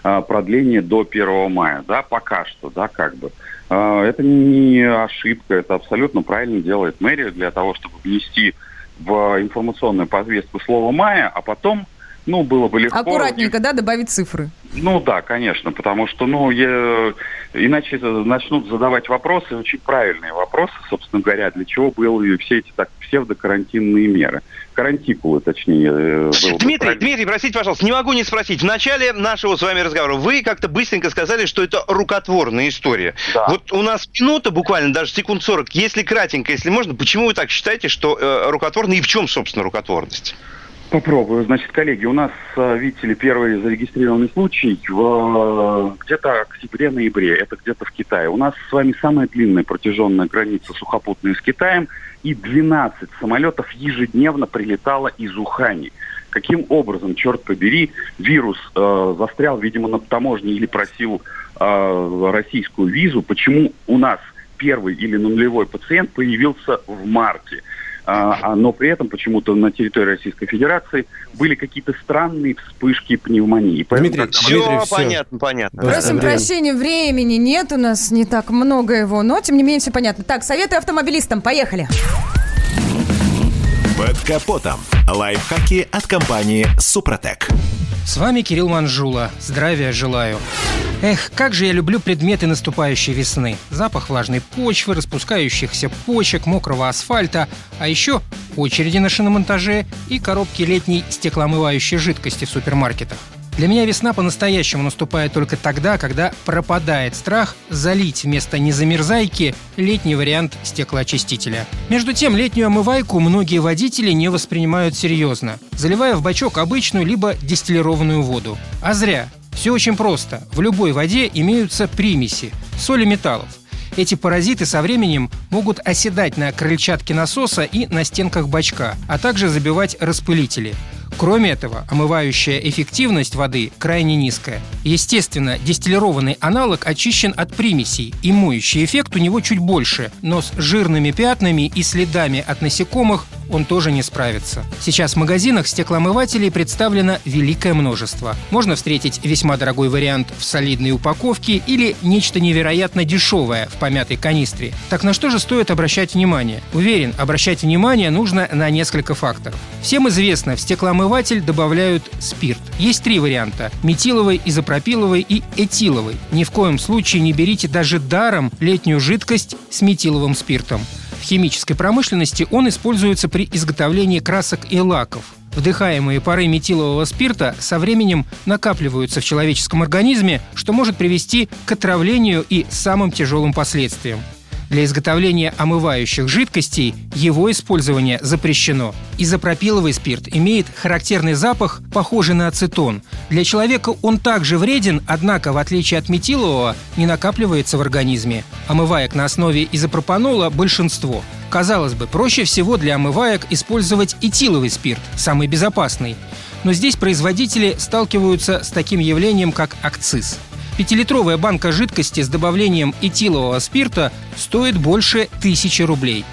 S7: а, продление до 1 мая, да, пока что, да, как бы. А, это не ошибка, это абсолютно правильно делает мэрия для того, чтобы внести в информационную повестку слово «мая», а потом ну, было бы легко.
S2: Аккуратненько, да, добавить цифры.
S7: Ну да, конечно, потому что, ну, я, иначе начнут задавать вопросы, очень правильные вопросы, собственно говоря, для чего были все эти так псевдокарантинные меры. Карантикулы, точнее. э, было бы
S3: Дмитрий,
S7: правильно.
S3: Дмитрий, простите, пожалуйста, не могу не спросить. В начале нашего с вами разговора вы как-то быстренько сказали, что это рукотворная история.
S7: Да.
S3: Вот у нас минута, буквально даже секунд 40. Если кратенько, если можно, почему вы так считаете, что э, рукотворная и в чем, собственно, рукотворность?
S7: Попробую. Значит, коллеги, у нас, э, видите ли, первый зарегистрированный случай в э, где-то октябре-ноябре. Это где-то в Китае. У нас с вами самая длинная протяженная граница сухопутная с Китаем. И 12 самолетов ежедневно прилетало из Ухани. Каким образом, черт побери, вирус э, застрял, видимо, на таможне или просил э, российскую визу? Почему у нас первый или нулевой пациент появился в марте? А, а, но при этом почему-то на территории Российской Федерации были какие-то странные вспышки пневмонии. Поэтому,
S1: Дмитрий,
S7: когда мы-
S3: Все
S1: Дмитрий, всё.
S3: понятно, понятно.
S1: Да,
S2: Просим
S1: время.
S2: прощения, времени нет у нас, не так много его, но тем не менее все понятно. Так, советы автомобилистам, поехали.
S4: Под капотом. Лайфхаки от компании «Супротек».
S8: С вами Кирилл Манжула. Здравия желаю. Эх, как же я люблю предметы наступающей весны. Запах влажной почвы, распускающихся почек, мокрого асфальта, а еще очереди на шиномонтаже и коробки летней стеклоомывающей жидкости в супермаркетах. Для меня весна по-настоящему наступает только тогда, когда пропадает страх залить вместо незамерзайки летний вариант стеклоочистителя. Между тем, летнюю омывайку многие водители не воспринимают серьезно, заливая в бачок обычную либо дистиллированную воду. А зря. Все очень просто. В любой воде имеются примеси, соли металлов. Эти паразиты со временем могут оседать на крыльчатке насоса и на стенках бачка, а также забивать распылители. Кроме этого, омывающая эффективность воды крайне низкая. Естественно, дистиллированный аналог очищен от примесей, и моющий эффект у него чуть больше, но с жирными пятнами и следами от насекомых он тоже не справится. Сейчас в магазинах стеклоомывателей представлено великое множество. Можно встретить весьма дорогой вариант в солидной упаковке или нечто невероятно дешевое в помятой канистре. Так на что же стоит обращать внимание? Уверен, обращать внимание нужно на несколько факторов. Всем известно, в стеклоомыватель добавляют спирт. Есть три варианта – метиловый, изопропиловый и этиловый. Ни в коем случае не берите даже даром летнюю жидкость с метиловым спиртом. В химической промышленности он используется при изготовлении красок и лаков. Вдыхаемые пары метилового спирта со временем накапливаются в человеческом организме, что может привести к отравлению и самым тяжелым последствиям. Для изготовления омывающих жидкостей его использование запрещено. Изопропиловый спирт имеет характерный запах, похожий на ацетон. Для человека он также вреден, однако, в отличие от метилового, не накапливается в организме. Омываек на основе изопропанола большинство. Казалось бы, проще всего для омываек использовать этиловый спирт, самый безопасный. Но здесь производители сталкиваются с таким явлением, как акциз. Пятилитровая банка жидкости с добавлением этилового спирта стоит больше тысячи рублей.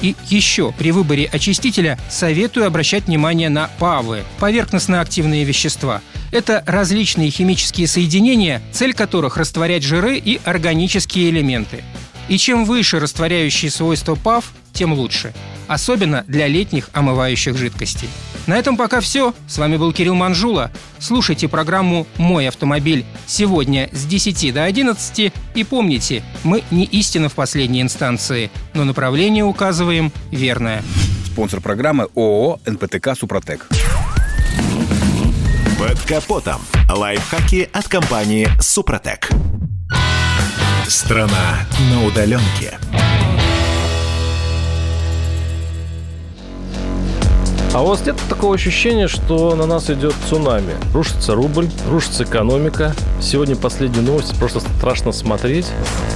S8: И еще при выборе очистителя советую обращать внимание на ПАВы – поверхностно-активные вещества. Это различные химические соединения, цель которых растворять жиры и органические элементы. И чем выше растворяющие свойства ПАВ, тем лучше. Особенно для летних омывающих жидкостей. На этом пока все. С вами был Кирилл Манжула. Слушайте программу «Мой автомобиль» сегодня с 10 до 11. И помните, мы не истина в последней инстанции, но направление указываем верное.
S9: Спонсор программы ООО «НПТК Супротек».
S4: Под капотом. Лайфхаки от компании «Супротек». Страна на удаленке.
S10: А у вас нет такого ощущения, что на нас идет цунами? Рушится рубль, рушится экономика. Сегодня последние новости, просто страшно смотреть.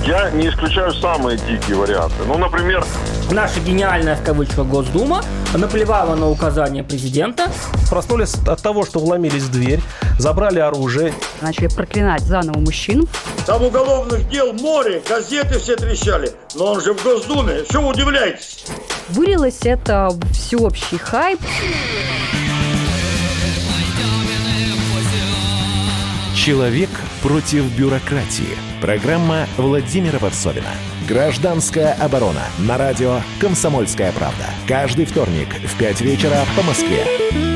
S11: Я не исключаю самые дикие варианты. Ну, например...
S12: Наша гениальная, в кавычках, Госдума наплевала на указания президента.
S10: Проснулись от того, что вломились в дверь, забрали оружие.
S13: Начали проклинать заново мужчин.
S11: Там уголовных дел море, газеты все трещали. Но он же в Госдуме. Чего удивляетесь?
S13: Вылилось это всеобщий хайп.
S4: Человек против бюрократии. Программа Владимира Варсовина. Гражданская оборона. На радио «Комсомольская правда». Каждый вторник в 5 вечера по Москве.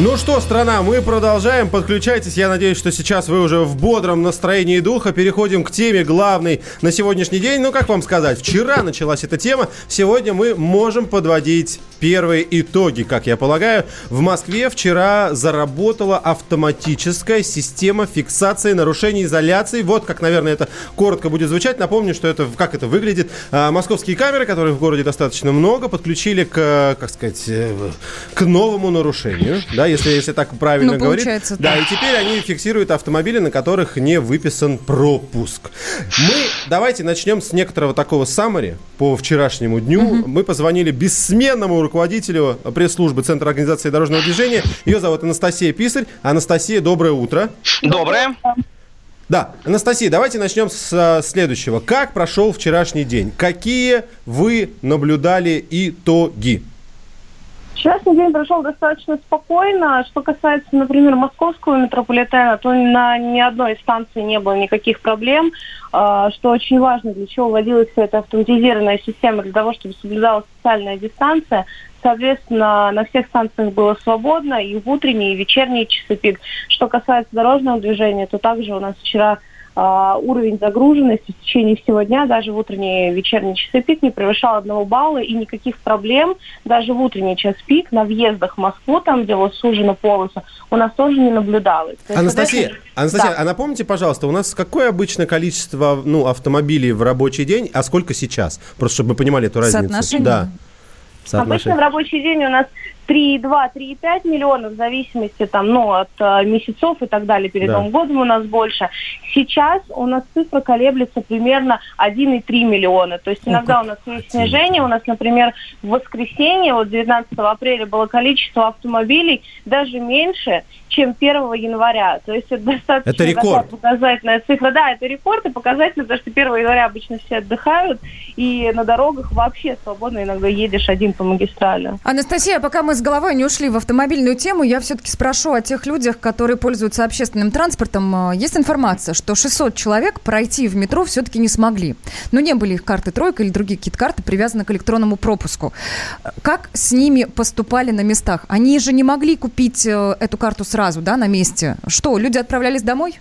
S1: Ну что, страна, мы продолжаем. Подключайтесь. Я надеюсь, что сейчас вы уже в бодром настроении духа. Переходим к теме главной на сегодняшний день. Ну, как вам сказать, вчера началась эта тема. Сегодня мы можем подводить первые итоги, как я полагаю. В Москве вчера заработала автоматическая система фиксации нарушений изоляции. Вот как, наверное, это коротко будет звучать. Напомню, что это, как это выглядит. А, Московские камеры, которых в городе достаточно много, подключили к, как сказать, э, к новому нарушению. Да, если, если так правильно
S2: Ну,
S1: говорить.
S2: получается,
S1: Да,
S2: так.
S1: и теперь они фиксируют автомобили, на которых не выписан пропуск. Мы давайте начнем с некоторого такого саммари по вчерашнему дню. Мы позвонили бессменному руководителю пресс-службы Центра организации дорожного движения. Ее зовут Анастасия Писарь. Анастасия, доброе утро.
S3: Доброе.
S1: Да, Анастасия, давайте начнем с а, следующего. Как прошел вчерашний день? Какие вы наблюдали итоги?
S14: Вчерашний день прошел достаточно спокойно. Что касается, например, московского метрополитена, то на ни одной станции не было никаких проблем. А, Что очень важно, для чего вводилась вся эта автоматизированная система, для того, чтобы соблюдалась социальная дистанция. Соответственно, на всех станциях было свободно и в утренние, и в вечерние часы пик. Что касается дорожного движения, то также у нас вчера уровень загруженности в течение всего дня, даже в утренние и вечерние часы пик, не превышал одного балла, и никаких проблем даже в утренний час пик на въездах в Москву, там, где вот сужена полоса, у нас тоже не наблюдалось. То есть,
S1: Анастасия,
S14: соответственно,
S1: Анастасия,
S14: да.
S1: а напомните, пожалуйста, у нас какое обычное количество ну, автомобилей в рабочий день, а сколько сейчас? Просто чтобы мы понимали эту разницу.
S2: Соотношение?
S1: Да.
S14: Обычно в
S1: Соотношение.
S14: рабочий день у нас 3,2-3,5 миллионов, в зависимости там, ну, от э, месяцев и так далее. Перед
S1: Да.
S14: Новым годом у нас больше. Сейчас у нас цифра колеблется примерно 1,3 миллиона. То есть иногда у нас есть снижение. У нас, например, в воскресенье, вот 19 апреля, было количество автомобилей даже меньше, чем 1 января. То есть это достаточно
S1: Это рекорд.
S14: такая показательная цифра. Да, это рекорд и показательно, потому что 1 января обычно все отдыхают, и на дорогах вообще свободно иногда едешь один по магистрали.
S2: Анастасия, пока мы с головой не ушли в автомобильную тему, я все-таки спрошу о тех людях, которые пользуются общественным транспортом. Э, Есть информация, что 600 человек пройти в метро все-таки не смогли. Но не были их карты тройка или другие какие-то карты привязаны к электронному пропуску. Как с ними поступали на местах? Они же не могли купить э, эту карту сразу, да, на месте. Что, люди отправлялись домой?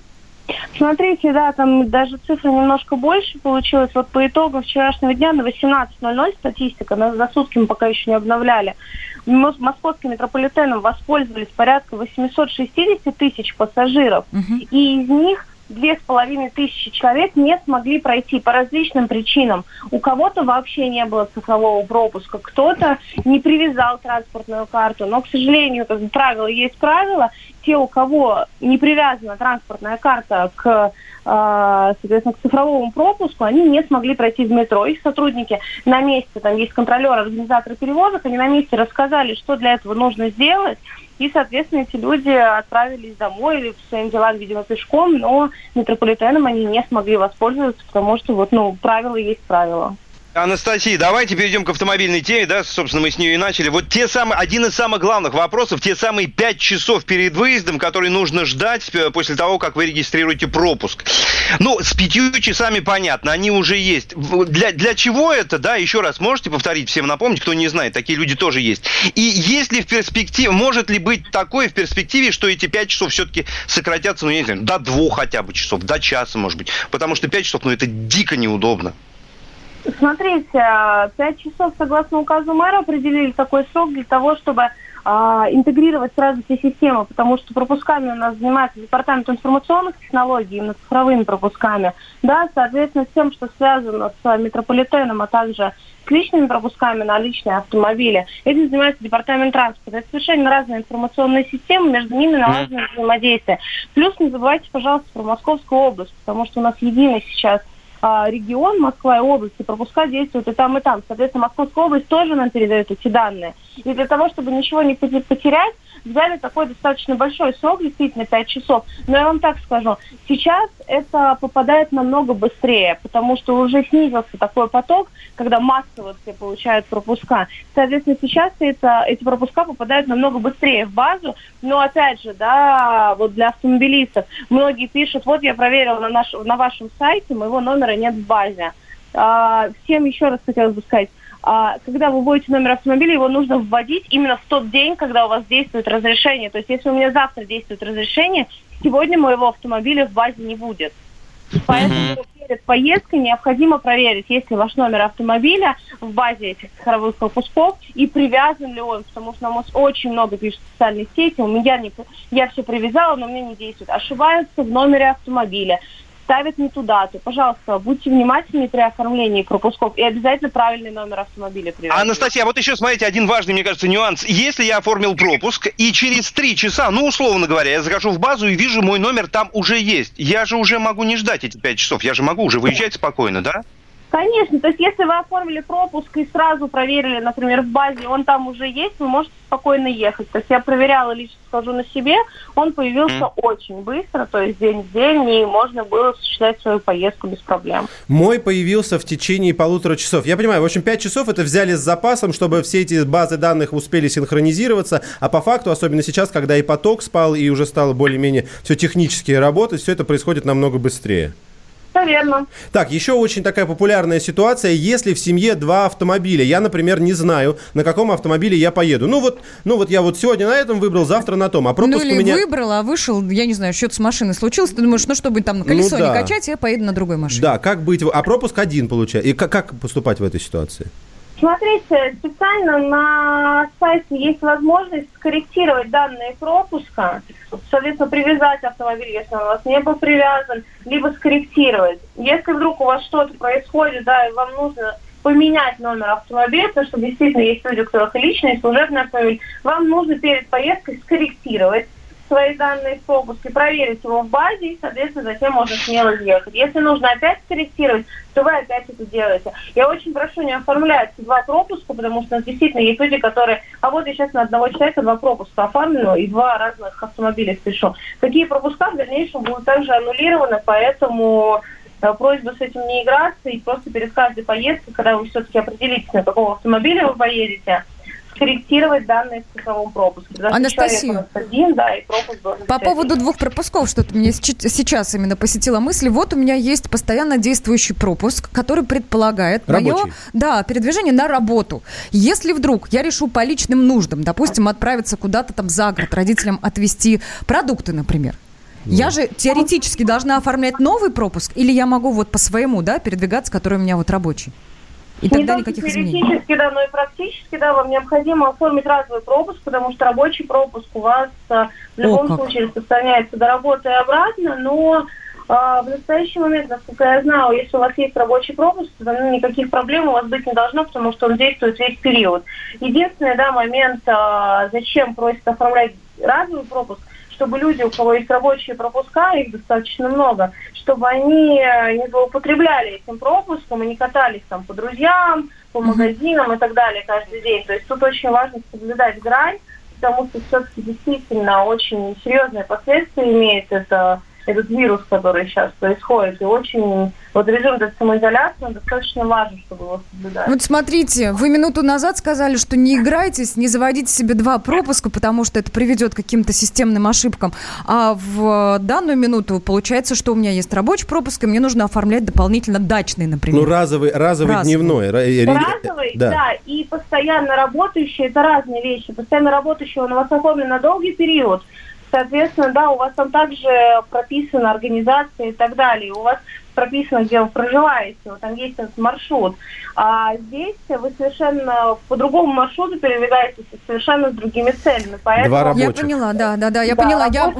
S14: Смотрите, да, там даже цифра немножко больше получилась. Вот по итогам вчерашнего дня на 18.00 статистика, нас за сутки мы пока еще не обновляли. Мос- Московским метрополитеном воспользовались порядка 860 тысяч пассажиров. И из них две с половиной тысячи человек не смогли пройти по различным причинам. У кого-то вообще не было цифрового пропуска, кто-то не привязал транспортную карту. Но, к сожалению, как правило есть правило. Те, у кого не привязана транспортная карта к, э, соответственно, к цифровому пропуску, они не смогли пройти в метро. Их сотрудники на месте, там есть контролеры, организаторы перевозок, они на месте рассказали, что для этого нужно сделать. И, соответственно, эти люди отправились домой или по своим делам, видимо, пешком, но метрополитеном они не смогли воспользоваться, потому что вот, ну, правила есть правила.
S3: Анастасия, давайте перейдем к автомобильной теме, да, собственно, мы с нее и начали. Вот те самые, один из самых главных вопросов, те самые пять часов перед выездом, которые нужно ждать э, после того, как вы регистрируете пропуск. Ну, с пятью часами понятно, они уже есть. Для, для чего это, да, еще раз можете повторить, всем напомнить, кто не знает, такие люди тоже есть. И есть ли в перспективе, может ли быть такое в перспективе, что эти пять часов все-таки сократятся, ну, я не знаю, до двух хотя бы часов, до часа, может быть. Потому что пять часов, ну, это дико неудобно.
S14: Смотрите, а, пять часов, согласно указу мэра, определили такой срок для того, чтобы а, интегрировать сразу все системы, потому что пропусками у нас занимается департамент информационных технологий, именно цифровыми пропусками. Да, соответственно, всем, что связано с метрополитеном, а также с личными пропусками на личные автомобили. Этим занимается департамент транспорта. Это совершенно разные информационные системы, между ними налажено взаимодействие. Плюс не забывайте, пожалуйста, про Московскую область, потому что у нас единый сейчас регион, Москва и область, и пропуска действуют и там, и там. Соответственно, Московская область тоже нам передает эти данные. И для того, чтобы ничего не поте- потерять, взяли такой достаточно большой срок, действительно 5 часов. Но я вам так скажу, сейчас это попадает намного быстрее, потому что уже снизился такой поток, когда массово все получают пропуска. Соответственно, сейчас это, эти пропуска попадают намного быстрее в базу. Но опять же, да, вот для автомобилистов многие пишут, вот я проверила на, наш, на вашем сайте, моего номера нет в базе. а, всем еще раз хотелось бы сказать, когда вы вводите номер автомобиля, его нужно вводить именно в тот день, когда у вас действует разрешение. То есть, если у меня завтра действует разрешение, сегодня моего автомобиля в базе не будет. Поэтому перед поездкой необходимо проверить, есть ли ваш номер автомобиля в базе этих цифровых пропусков и привязан ли он, потому что нам очень много пишут в социальные сети, у меня не, я все привязала, но у меня не действует. Ошибаются в номере автомобиля, ставят не ту дату. Пожалуйста, будьте внимательны при оформлении пропусков и обязательно правильный номер автомобиля привязывайте.
S3: Анастасия, а вот еще, смотрите, один важный, мне кажется, нюанс. Если я оформил пропуск, и через три часа, ну, условно говоря, я захожу в базу и вижу, мой номер там уже есть, я же уже могу не ждать эти пять часов, я же могу уже выезжать спокойно, да?
S14: Конечно, то есть если вы оформили пропуск и сразу проверили, например, в базе, он там уже есть, вы можете спокойно ехать. То есть я проверяла лично, скажу на себе, он появился
S1: Мгм.
S14: очень быстро, то есть день в день, и можно было осуществлять свою поездку без проблем.
S1: Мой появился в течение полутора часов. Я понимаю, в общем, 5 часов это взяли с запасом, чтобы все эти базы данных успели синхронизироваться, а по факту, особенно сейчас, когда и поток спал, и уже стало более-менее все технически работать, все это происходит намного быстрее.
S14: Все верно.
S1: Так, еще очень такая популярная ситуация, если в семье два автомобиля. Я, например, не знаю, на каком автомобиле я поеду. Ну вот, ну вот я вот сегодня на этом выбрал, завтра на том. А
S2: Ну
S1: пропуск
S2: или
S1: у меня...
S2: выбрал, а вышел, я не знаю, что-то с машины случилось, ты думаешь, ну чтобы там колесо
S1: да.
S2: не качать, я поеду на другой машине.
S1: Да, как быть? А пропуск один получается. И как, как поступать в этой ситуации?
S14: Смотрите, специально на сайте есть возможность скорректировать данные пропуска, соответственно, привязать автомобиль, если он у вас не был привязан, либо скорректировать. Если вдруг у вас что-то происходит, да, и вам нужно поменять номер автомобиля, потому что действительно есть люди, у которых личный, и служебный автомобиль, вам нужно перед поездкой скорректировать свои данные в пропуске, проверить его в базе, и, соответственно, затем можно смело ехать. Если нужно опять скорректировать, то вы опять это делаете. Я очень прошу не оформлять два пропуска, потому что у нас действительно есть люди, которые... А вот я сейчас на одного человека два пропуска оформлю и два разных автомобиля спешу. Такие пропуска в дальнейшем будут также аннулированы, поэтому э, просьба с этим не играться и просто перед каждой поездкой, когда вы все-таки определитесь, на какого автомобиля вы поедете, скорректировать данные в цифровом пропуске. Потому
S2: Анастасия.
S14: один, да, и пропуск должен
S2: По поводу двух пропусков, что-то мне сейчас именно посетила мысль. Вот у меня есть постоянно действующий пропуск, который предполагает мое
S1: Рабочий.
S2: да, передвижение на работу. Если вдруг я решу по личным нуждам, допустим, отправиться куда-то там за город, родителям отвезти продукты, например, я же теоретически должна оформлять новый пропуск, или я могу вот по своему, да, передвигаться, который у меня вот рабочий? И
S14: Не
S2: тогда никаких изменений.
S14: теоретически, да, но и практически, да, вам необходимо оформить разовый пропуск, потому что рабочий пропуск у вас а, в любом
S2: как.
S14: случае распространяется до работы и обратно, но а, в настоящий момент, насколько я знаю, если у вас есть рабочий пропуск, то ну, никаких проблем у вас быть не должно, потому что он действует весь период. Единственный, да, момент, а, зачем просят оформлять разовый пропуск, чтобы люди, у кого есть рабочие пропуска, их достаточно много, чтобы они э, не злоупотребляли этим пропуском и не катались там по друзьям, по магазинам и так далее каждый день. То есть тут очень важно соблюдать грань, потому что все-таки действительно очень серьезные последствия имеет это, этот вирус, который сейчас происходит. И очень вот режим самоизоляции достаточно важен, чтобы его соблюдать.
S2: Вот смотрите, вы минуту назад сказали, что не играйтесь, не заводите себе два пропуска, потому что это приведет к каким-то системным ошибкам. А в данную минуту получается, что у меня есть рабочий пропуск, и мне нужно оформлять дополнительно дачный, например.
S1: Ну, разовый, разовый,
S2: Разовый.
S1: дневной. Э,
S14: Разовый, да. и постоянно работающий, это разные вещи. Постоянно работающий, он у вас оформлен на долгий период. Соответственно, да, у вас там также прописана организация и так далее. У вас прописано, где вы проживаете, вот там есть этот маршрут. А здесь вы совершенно по другому маршруту передвигаетесь совершенно с другими целями. Поэтому...
S2: Я поняла, да, да, да, я
S14: Да,
S2: поняла. Я...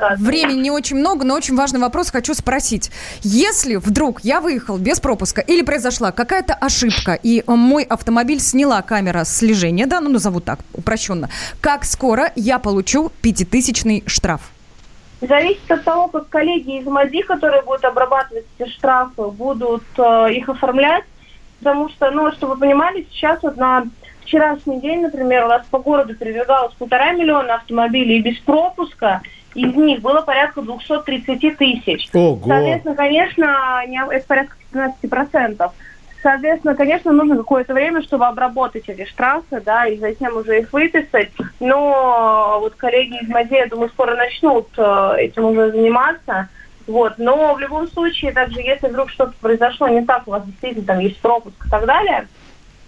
S14: разные.
S2: Времени не очень много, но очень важный вопрос хочу спросить. Если вдруг я выехал без пропуска или произошла какая-то ошибка, и мой автомобиль сняла камера слежения, да, ну назову так, упрощенно, как скоро я получу пятитысячный штраф?
S14: Зависит от того, как коллеги из МАДИ, которые будут обрабатывать эти штрафы, будут э, их оформлять. Потому что, ну, чтобы вы понимали, сейчас вот на вчерашний день, например, у нас по городу передвигалось полтора миллиона автомобилей без пропуска. Из них было порядка 230 тысяч.
S1: Ого.
S14: Соответственно, конечно, не- это порядка 15%. Соответственно, конечно, нужно какое-то время, чтобы обработать эти штрафы, да, и затем уже их выписать. Но вот коллеги из МАДИ, я думаю, скоро начнут э, этим уже заниматься. Вот. Но в любом случае, также, если вдруг что-то произошло не так, у вас действительно там есть пропуск и так далее,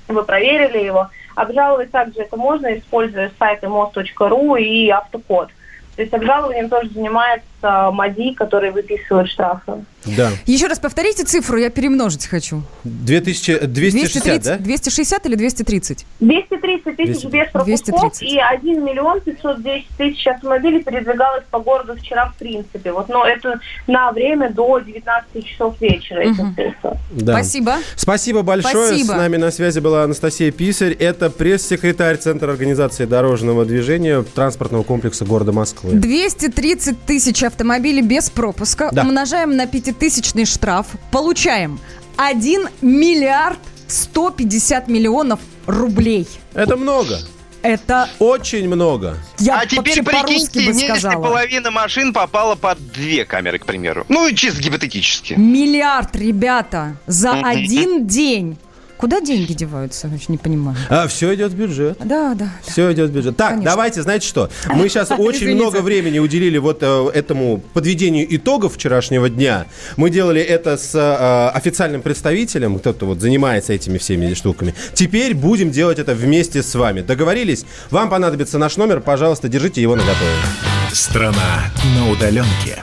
S14: вы проверили его, обжаловать также это можно, используя сайты мост.ру и автокод. То есть обжалованием тоже занимается МАДИ, который выписывает штрафы.
S1: Да.
S2: Еще раз повторите цифру, я перемножить хочу.
S1: 2000, 260, да?
S2: 260 или 230?
S14: 230 тысяч
S1: 200.
S14: без пропусков
S2: 230.
S14: и 1 миллион 510 тысяч автомобилей передвигалось по городу вчера в принципе. Вот, но это на время до 19 часов вечера. цифры.
S1: Да.
S2: Спасибо.
S1: Спасибо большое.
S2: Спасибо.
S1: С нами на связи была Анастасия Писарь. Это пресс-секретарь Центра организации дорожного движения транспортного комплекса города Москвы.
S2: 230 тысяч автомобилей без пропуска.
S1: Да.
S2: Умножаем на пятитысячный штраф. Получаем 1 миллиард 150 миллионов рублей.
S1: Это много.
S2: Это
S1: Очень много.
S2: я
S3: а теперь прикиньте, если половина машин попала под две камеры, к примеру. Ну, чисто гипотетически.
S2: Миллиард, ребята, за один день. Куда деньги деваются? Вообще не понимаю.
S1: А, все идет в бюджет.
S2: Да, да.
S1: Все идет в бюджет. Так, давайте, знаете что? Мы сейчас очень много времени уделили вот э, этому подведению итогов вчерашнего дня. Мы делали это с э, официальным представителем, кто-то вот занимается этими всеми штуками. Теперь будем делать это вместе с вами. Договорились? Вам понадобится наш номер, пожалуйста, держите его на готове.
S4: Страна на удаленке.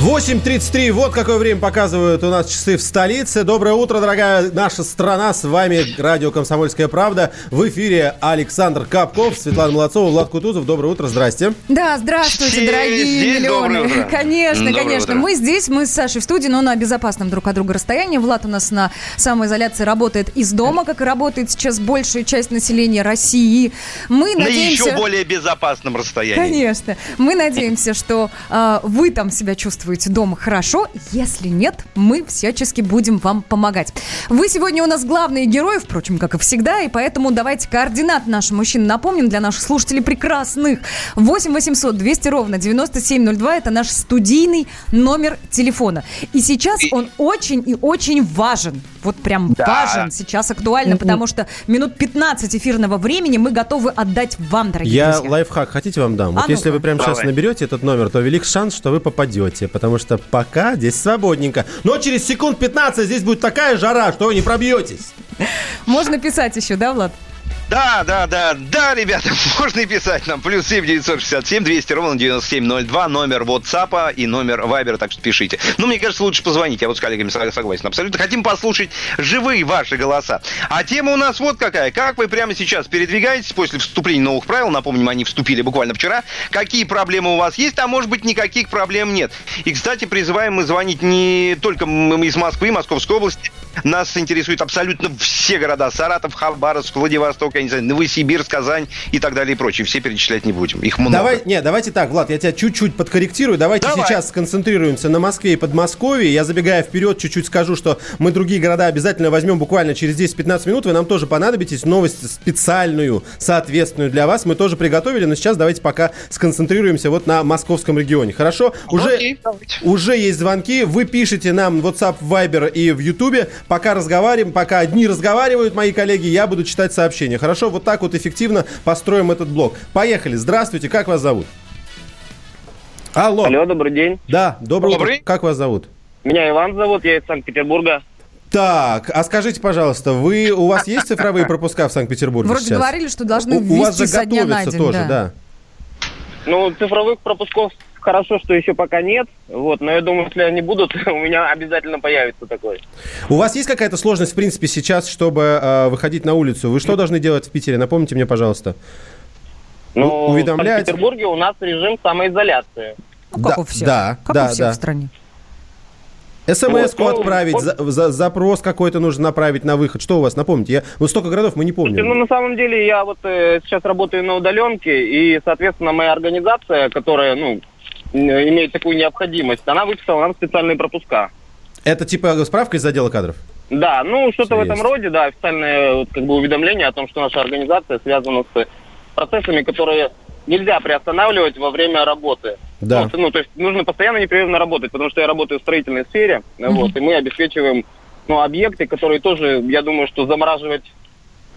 S1: 8.33, вот какое время показывают у нас часы в столице. Доброе утро, дорогая наша страна. С вами радио «Комсомольская правда». В эфире Александр Капков, Светлана Молодцова, Влад Кутузов. Доброе утро, здрасте.
S2: Да, здравствуйте,
S1: Здесь
S2: дорогие
S1: доброе
S2: миллионы.
S1: утро.
S2: Конечно,
S1: Доброе
S2: конечно.
S1: утро.
S2: Мы здесь, мы с Сашей в студии, но на безопасном друг от друга расстоянии. Влад у нас на самоизоляции работает из дома, как и работает сейчас большая часть населения России. Мы
S3: На
S2: надеемся...
S3: еще более безопасном расстоянии.
S2: Конечно. Мы надеемся, что э, вы там себя чувствуете дома хорошо. Если нет, мы всячески будем вам помогать. Вы сегодня у нас главные герои, впрочем, как и всегда, и поэтому давайте координат нашим мужчин напомним для наших слушателей прекрасных. 8 800 200 ровно 9702 это наш студийный номер телефона. И сейчас он очень и очень важен. Вот прям
S1: Да.
S2: важен, сейчас актуально, потому что минут 15 эфирного времени мы готовы отдать вам, дорогие
S1: Я
S2: друзья.
S1: лайфхак хотите вам дам?
S2: А
S1: Вот если
S2: ну-ка.
S1: вы прямо сейчас наберете этот номер, то велик шанс, что вы попадете, потому что пока здесь свободненько. Но через секунд 15 здесь будет такая жара, что вы не пробьетесь.
S2: Можно писать еще, да, Влад?
S3: Да, да, да, да, ребята, можно и писать нам. Плюс 7 967 200 ровно 9702, номер WhatsApp и номер Viber, так что пишите. Ну, мне кажется, лучше позвонить, я вот с коллегами сог- согласен. Абсолютно хотим послушать живые ваши голоса. А тема у нас вот какая. Как вы прямо сейчас передвигаетесь после вступления новых правил, напомним, они вступили буквально вчера, какие проблемы у вас есть, а может быть никаких проблем нет. И, кстати, призываем мы звонить не только из Москвы, Московской области, нас интересуют абсолютно все города. Саратов, Хабаровск, Владивосток, я не знаю, Новосибирск, Казань и так далее и прочее. Все перечислять не будем. Их много.
S1: Давай, не, давайте так, Влад, я тебя чуть-чуть подкорректирую. Давайте
S3: Давай.
S1: сейчас сконцентрируемся на Москве и Подмосковье. Я забегая вперед, чуть-чуть скажу, что мы другие города обязательно возьмем буквально через 10-15 минут. Вы нам тоже понадобитесь. Новость специальную, соответственную для вас. Мы тоже приготовили, но сейчас давайте пока сконцентрируемся вот на московском регионе. Хорошо? Уже, уже есть звонки. Вы пишете нам в WhatsApp, Viber и в YouTube. Пока разговариваем, пока одни разговаривают, мои коллеги, я буду читать сообщения. Хорошо? Вот так вот эффективно построим этот блок. Поехали. Здравствуйте. Как вас зовут? Алло.
S15: Алло, добрый день.
S1: Да,
S15: Добрый.
S1: утро. Как вас зовут?
S15: Меня Иван зовут, я из Санкт-Петербурга.
S1: Так, а скажите, пожалуйста, вы у вас есть цифровые пропуска в Санкт-Петербурге
S2: Вроде
S1: сейчас?
S2: говорили, что должны
S1: У, у вас
S2: ввести
S1: же
S2: со дня на
S1: готовится
S2: день.
S1: тоже,
S2: да.
S1: да.
S15: Ну, цифровых пропусков хорошо, что еще пока нет. Вот, но я думаю, если они будут, у меня обязательно появится такой.
S1: У вас есть какая-то сложность, в принципе, сейчас, чтобы э, выходить на улицу? Вы что должны делать в Питере? Напомните мне, пожалуйста.
S15: Но
S1: У- уведомлять?
S15: в Санкт-Петербурге у нас режим самоизоляции.
S2: Ну, как
S1: Да,
S2: у всех.
S1: да,
S2: как
S1: да,
S2: у всех
S1: да.
S2: в стране.
S1: СМС-ку
S15: Вот, ну,
S1: отправить,
S15: вот.
S1: за- за- запрос какой-то нужно направить на выход. Что у вас, напомните? Я, вот столько городов мы не
S15: Слушайте,
S1: помним.
S15: ну, на самом деле, я вот э, сейчас работаю на удаленке, и, соответственно, моя организация, которая, ну, имеет такую необходимость, она выписала нам специальные пропуска.
S1: Это типа справка из отдела кадров?
S15: Да, ну, что-то в этом роде, да, официальное вот, как бы уведомление о том, что наша организация связана с процессами, которые нельзя приостанавливать во время работы.
S1: Да.
S15: Вот, ну, то есть нужно постоянно непрерывно работать, потому что я работаю в строительной сфере, вот, и мы обеспечиваем, ну, объекты, которые тоже, я думаю, что замораживать,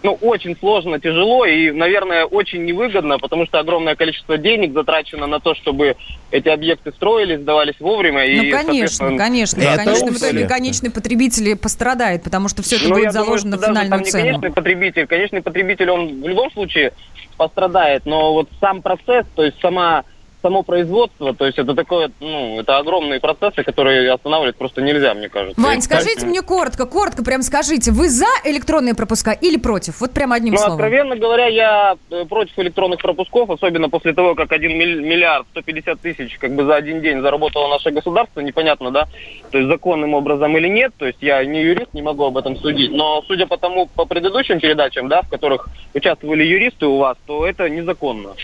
S15: ну, очень сложно, тяжело и, наверное, очень невыгодно, потому что огромное количество денег затрачено на то, чтобы эти объекты строились, сдавались вовремя. и,
S2: Ну, конечно,
S15: соответственно,
S2: конечно.
S15: да,
S2: И, конечно, в итоге конечный потребитель пострадает, потому что все это
S15: Ну,
S2: будет
S15: думаю,
S2: заложено
S15: что
S2: в
S15: даже
S2: финальную
S15: там не
S2: цену.
S15: конечный потребитель. Конечный потребитель, он в любом случае пострадает, но вот сам процесс, то есть сама само производство, то есть это такое, ну, это огромные процессы, которые останавливать просто нельзя, мне кажется.
S2: Вань,
S15: И,
S2: скажите
S15: кстати,
S2: мне коротко, коротко прям скажите, вы за электронные пропуска или против? Вот прям одним
S15: Ну,
S2: словом.
S15: откровенно говоря, я э, против электронных пропусков, особенно после того, как 1 миль- миллиард 150 тысяч как бы за один день заработало наше государство, непонятно, да, то есть законным образом или нет, то есть я не юрист, не могу об этом судить, но судя по тому, по предыдущим передачам, да, в которых участвовали юристы у вас, то это незаконно.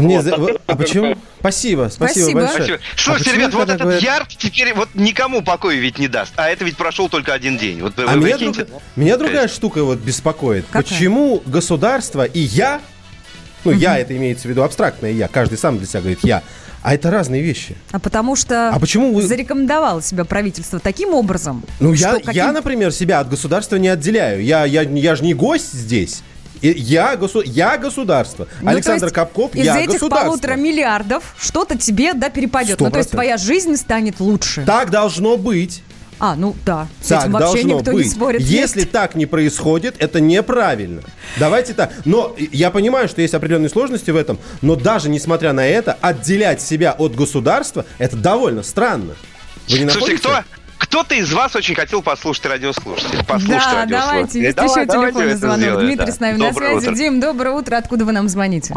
S1: Мне
S15: Вот,
S1: за- а почему? Спасибо, спасибо,
S2: Спасибо.
S1: большое.
S3: Спасибо.
S1: А
S3: Слушайте,
S1: почему,
S3: ребят, вот этот
S1: говорят-
S3: ярд теперь вот никому покоя ведь не даст. А это ведь прошел только один день. Вот
S1: А меня, друг- меня другая штука вот беспокоит.
S2: Какая?
S1: Почему государство и я, ну я это имеется в виду абстрактное я, каждый сам для себя говорит я, а это разные вещи.
S2: А потому что
S1: А почему вы-
S2: зарекомендовало себя правительство таким образом,
S1: Ну я,
S2: каким-
S1: я, например, себя от государства не отделяю. Я, я, я же не гость здесь. Я, госу- я государство.
S2: Ну,
S1: Александр Капков,
S2: из
S1: я
S2: этих
S1: государство.
S2: полутора миллиардов что-то тебе, да, перепадет. Ну, то есть
S1: 100%.
S2: твоя жизнь станет лучше.
S1: Так должно быть.
S2: А, ну да, с
S1: Так
S2: этим вообще
S1: должно
S2: никто
S1: быть.
S2: не спорит.
S1: Если
S2: Есть.
S1: так не происходит, это неправильно. Давайте так. Но я понимаю, что есть определенные сложности в этом, но даже несмотря на это, отделять себя от государства, это довольно странно. Вы не
S3: Слушайте,
S1: находите?
S3: кто, кто-то из вас очень хотел послушать радиослушателя. Послушать
S2: Да, давайте, есть
S3: Давай,
S2: еще телефонный звонок.
S3: сделаем,
S2: Дмитрий
S3: да.
S2: с нами на
S3: Доброе
S2: связи.
S3: утро.
S2: Дим, доброе утро. Откуда вы нам звоните?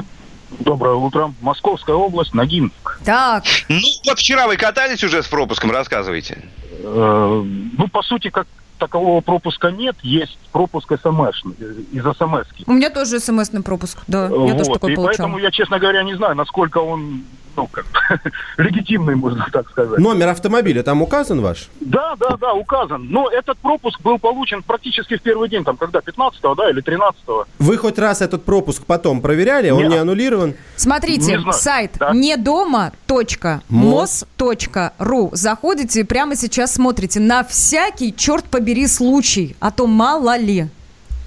S6: Доброе утро. Московская область, Ногинск.
S2: Так,
S3: Ну, вот вчера вы катались уже с пропуском, рассказывайте.
S6: Э, ну, по сути, как такового пропуска нет, есть пропуск СМС, из СМС.
S2: у меня тоже смс-ный пропуск. Да, я тоже
S6: Вот,
S2: такой
S6: и
S2: получал.
S6: поэтому я, честно говоря, не знаю, насколько он ну, как, легитимный, можно так сказать.
S1: Номер автомобиля там указан ваш?
S6: Да, да, да, указан. Но этот пропуск был получен практически в первый день, там, когда, 15-го, да, или 13-го.
S1: Вы хоть раз этот пропуск потом проверяли? Он
S6: Нет.
S1: не аннулирован?
S2: Смотрите,
S6: Не знаю.
S2: сайт
S6: Да.
S2: недома.мос.ру. Заходите прямо сейчас смотрите на всякий, черт побери, случай. А то мало ли.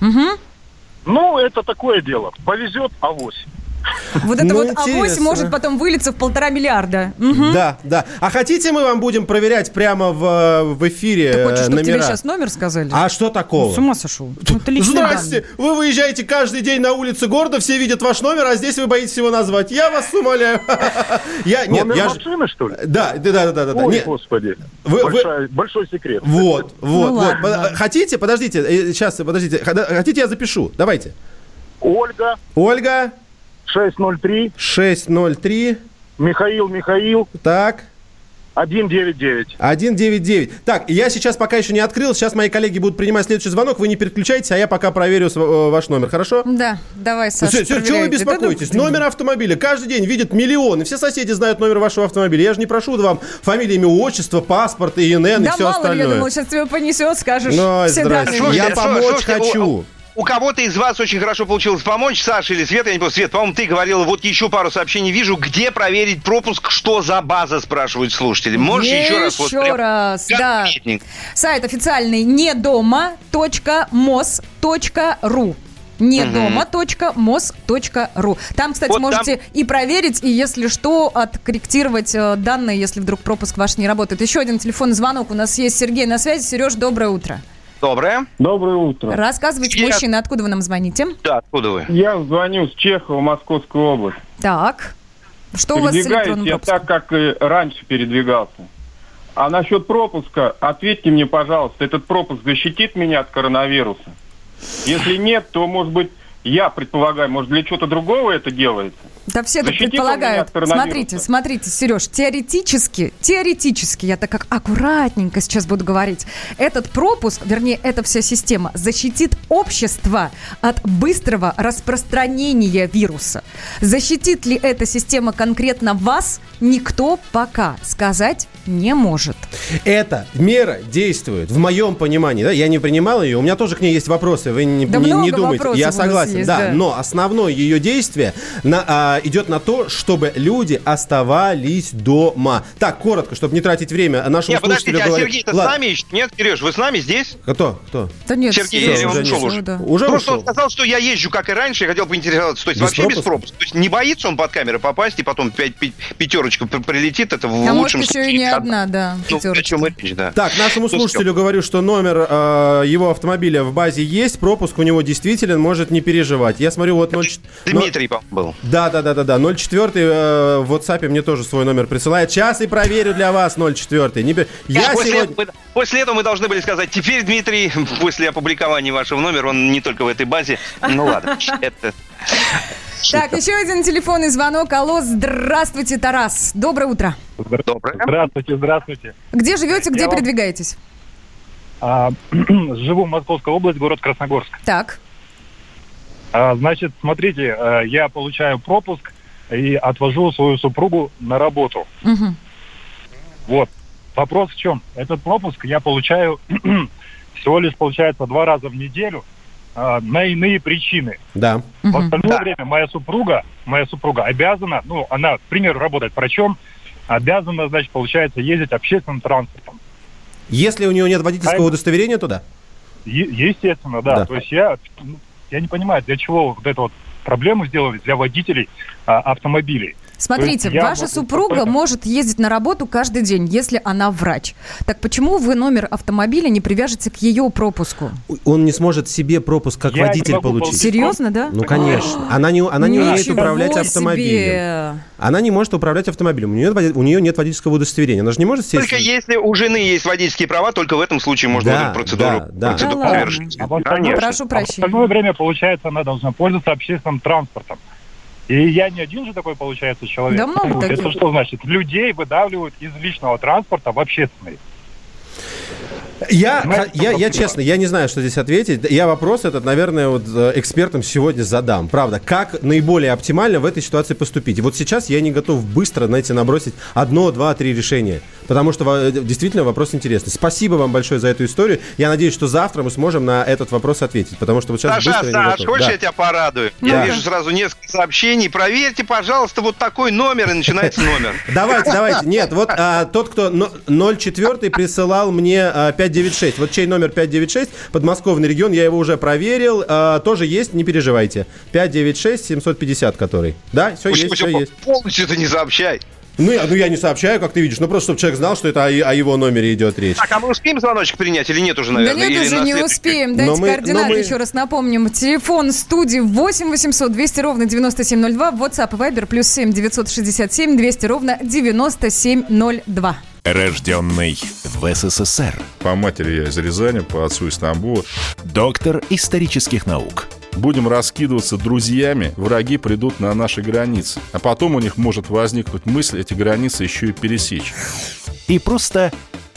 S2: Мгм.
S6: Ну, это такое дело. Повезет, авось.
S2: Вот это
S1: Ну,
S2: вот авось может потом вылиться в полтора миллиарда. Мгм.
S1: Да, да. А хотите, мы вам будем проверять прямо в, э, в эфире
S2: Ты
S1: э,
S2: хочешь, чтобы тебе
S1: номера?
S2: сейчас номер сказали?
S1: А что такого?
S2: С ума сошел. Ну,
S1: Здрасте! Вы выезжаете каждый день на улицы города, все видят ваш номер, а здесь вы боитесь его назвать. Я вас умоляю. Я, нет,
S6: Номер
S1: я ж-
S6: машины, что ли?
S1: Да, да, да, да, да. да.
S6: Ой,
S1: Нет,
S6: господи.
S1: Вы- вы-
S6: Большая- Большой секрет.
S1: Вот, вот,
S2: Ну
S1: вот.
S2: ладно.
S1: Хотите? Подождите, сейчас, подождите. Хотите, я запишу? Давайте.
S6: Ольга,
S1: Ольга,
S6: 603,
S1: 603,
S6: Михаил, Михаил,
S1: так,
S6: 199.
S1: 199. Так, я сейчас пока еще не открыл, сейчас мои коллеги будут принимать следующий звонок, вы не переключайтесь, а я пока проверю э, ваш номер, хорошо?
S2: Да, давай,
S1: Ну,
S2: Саша,
S1: чё- чё вы беспокоитесь?
S2: Да, да,
S1: Номер автомобиля каждый день видят миллионы. Все соседи знают номер вашего автомобиля. Я же не прошу вам фамилия, имя, отчество, паспорт, ИНН и
S2: Да
S1: все
S2: мало ли, я
S1: остальное.
S2: думала, сейчас тебя понесет, скажешь.
S1: Ну,
S2: все
S1: здрасте.
S2: данные.
S1: Я
S3: Слушайте,
S1: помочь хочу.
S3: У кого-то из вас очень хорошо получилось помочь, Саша или Света, я не помню. Свет, по-моему, ты говорила, вот еще пару сообщений вижу, где проверить пропуск, что за база, спрашивают слушатели. Можешь еще раз? вот
S2: Еще
S3: прям
S2: раз, да.
S3: конкретненько?
S2: Сайт официальный недома.мос.ру недома.мос.ру. Там, кстати,
S3: Вот там-
S2: можете и проверить, и, если что, откорректировать э, данные, если вдруг пропуск ваш не работает. Еще один телефонный звонок у нас есть. Сергей на связи. Сереж, доброе утро.
S3: Доброе.
S16: Доброе утро.
S2: Рассказывайте,
S16: Я-
S2: мужчина, откуда вы нам звоните?
S3: Да, откуда вы?
S16: Я звоню с Чехова, Московской области.
S2: Так. Что у вас с электронным
S16: я
S2: пропуском?
S16: так, как и раньше передвигался. А насчет пропуска, ответьте мне, пожалуйста, этот пропуск защитит меня от коронавируса? Если нет, то, может быть, я предполагаю, может, для чего-то другого это делается?
S2: Да все
S16: он
S2: предполагают. Смотрите, смотрите, Сереж, теоретически, теоретически, я так как аккуратненько сейчас буду говорить, этот пропуск, вернее, эта вся система защитит общество от быстрого распространения вируса. Защитит ли эта система конкретно вас, никто пока сказать не может.
S1: Эта мера действует, в моем понимании, да, я не принимал ее, у меня тоже к ней есть вопросы, вы не,
S2: Да
S1: не- не
S2: много
S1: думайте, я согласен,
S2: есть,
S1: да,
S2: да.
S1: но основное ее действие на- а, идет на то, чтобы люди оставались дома. Так, коротко, чтобы не тратить время, нашему
S3: Нет, подождите,
S1: слушателю
S3: а Сергей-то с нами ищет? Нет, Сереж, вы с нами здесь?
S1: Кто? Кто?
S2: Да нет,
S3: Сергей, он
S1: уже
S3: ушел
S1: нет.
S3: уже?
S2: Да.
S1: Уже
S3: Просто
S1: ушел.
S3: он сказал, что я езжу как и раньше, я хотел поинтересоваться. То есть
S1: Без
S3: вообще без
S1: пропуска?
S3: То есть не боится он под камеры попасть, и потом пять- пи- пятерочка при- прилетит, это в
S2: А может
S3: лучшем
S2: еще и
S3: случае.
S2: не одна, да,
S3: Ну, о
S2: пятерочка.
S3: чем речь, да.
S1: Так, нашему
S3: Ну,
S1: слушателю говорю, что номер э, его автомобиля в базе есть, пропуск у него действителен, может не переживать. Я смотрю, вот 0...
S3: Дмитрий, по-моему, был.
S1: Да, да, да, да, да. 04 э, в WhatsApp мне тоже свой номер присылает. Сейчас и проверю для вас 04. Не Я
S3: после,
S1: сегодня...
S3: этого, после этого мы должны были сказать, теперь, Дмитрий, после опубликования вашего номера, он не только в этой базе. Ну ладно, это...
S2: Так, еще один телефонный звонок. Алло, здравствуйте, Тарас. Доброе утро.
S3: Доброе.
S17: Здравствуйте, здравствуйте.
S2: Где живете, где
S17: Я вам-
S2: передвигаетесь?
S17: А, живу в Московской области, город Красногорск.
S2: Так.
S17: А, значит, смотрите, э, я получаю пропуск и отвожу свою супругу на работу.
S2: Мгм.
S17: Вот. Вопрос в чем? Этот пропуск я получаю всего лишь, получается, два раза в неделю а, на иные причины.
S1: Да.
S17: В остальное время моя супруга, моя супруга обязана, ну, она, к примеру, работает врачом, обязана, значит, получается, ездить общественным транспортом.
S1: Если у него нет водительского
S17: А-
S1: удостоверения, то да.
S17: Е- естественно, да.
S1: Да.
S17: То есть я, ну, я не понимаю, для чего вот эту вот проблему сделали для водителей а, автомобилей.
S2: Смотрите,
S17: есть
S2: ваша
S17: могу
S2: супруга может ездить на работу каждый день, если она врач. Так почему вы номер автомобиля не привяжете к ее пропуску?
S1: Он не сможет себе пропуск как
S17: Я
S1: водитель получить.
S17: получить
S2: Серьезно, да?
S1: Ну, конечно. Она не, она не умеет управлять
S2: себе!
S1: автомобилем. Она не может управлять автомобилем. У нее, у нее нет водительского удостоверения. Она же не может сесть...
S3: Только если у жены есть водительские права, только в этом случае можно
S1: Да,
S3: эту процедуру,
S1: да, да.
S3: процедуру
S2: Да ладно.
S3: совершить.
S17: А в остальное-
S2: Прошу
S17: а в
S2: прощения.
S17: остальное время, получается, она должна пользоваться общественным транспортом. И я не один же такой, получается, человек.
S2: Да много таких.
S17: Это что значит? Людей выдавливают из личного транспорта в общественный.
S1: Я, я, я
S17: проблема?
S1: честно, я не знаю, что здесь ответить. Я вопрос этот, наверное, вот э, экспертам сегодня задам. Правда, как наиболее оптимально в этой ситуации поступить? И вот сейчас я не готов быстро, знаете, набросить одно, два, три решения. Потому что э, действительно вопрос интересный. Спасибо вам большое за эту историю. Я надеюсь, что завтра мы сможем на этот вопрос ответить. Потому что вот сейчас
S3: Саша,
S1: быстро
S3: Саш, хочешь,
S1: Да.
S3: я тебя порадую?
S1: Да.
S3: Я вижу сразу несколько сообщений. Проверьте, пожалуйста, вот такой номер, и начинается номер.
S1: Давайте, давайте. Нет, вот а, тот, кто но- 04 присылал мне а, 596. Вот чей номер 596, подмосковный регион, я его уже проверил. а, тоже есть, не переживайте. 596 750 который. Да, все
S3: Пусть-
S1: есть,
S3: пусть
S1: все есть.
S3: Полностью ты не сообщай.
S1: Ну я, ну, я не сообщаю, как ты видишь. Ну, просто, чтобы человек знал, что это о, о его номере идет речь.
S3: Так, а мы успеем звоночек принять или нет уже,
S2: Да
S3: наверное?
S2: нет,
S3: Или
S2: уже не успеем. Дайте
S1: Но мы-
S2: координаты
S1: но мы-
S2: еще раз напомним. Телефон студии 8 800 200 ровно 9702. WhatsApp и Viber плюс 7 967 200 ровно 9702.
S4: Рожденный в СССР.
S18: По матери я из Рязани, по отцу из Тамбова.
S4: Доктор исторических наук.
S18: Будем раскидываться друзьями, враги придут на наши границы. А потом у них может возникнуть мысль эти границы еще и пересечь.
S4: И просто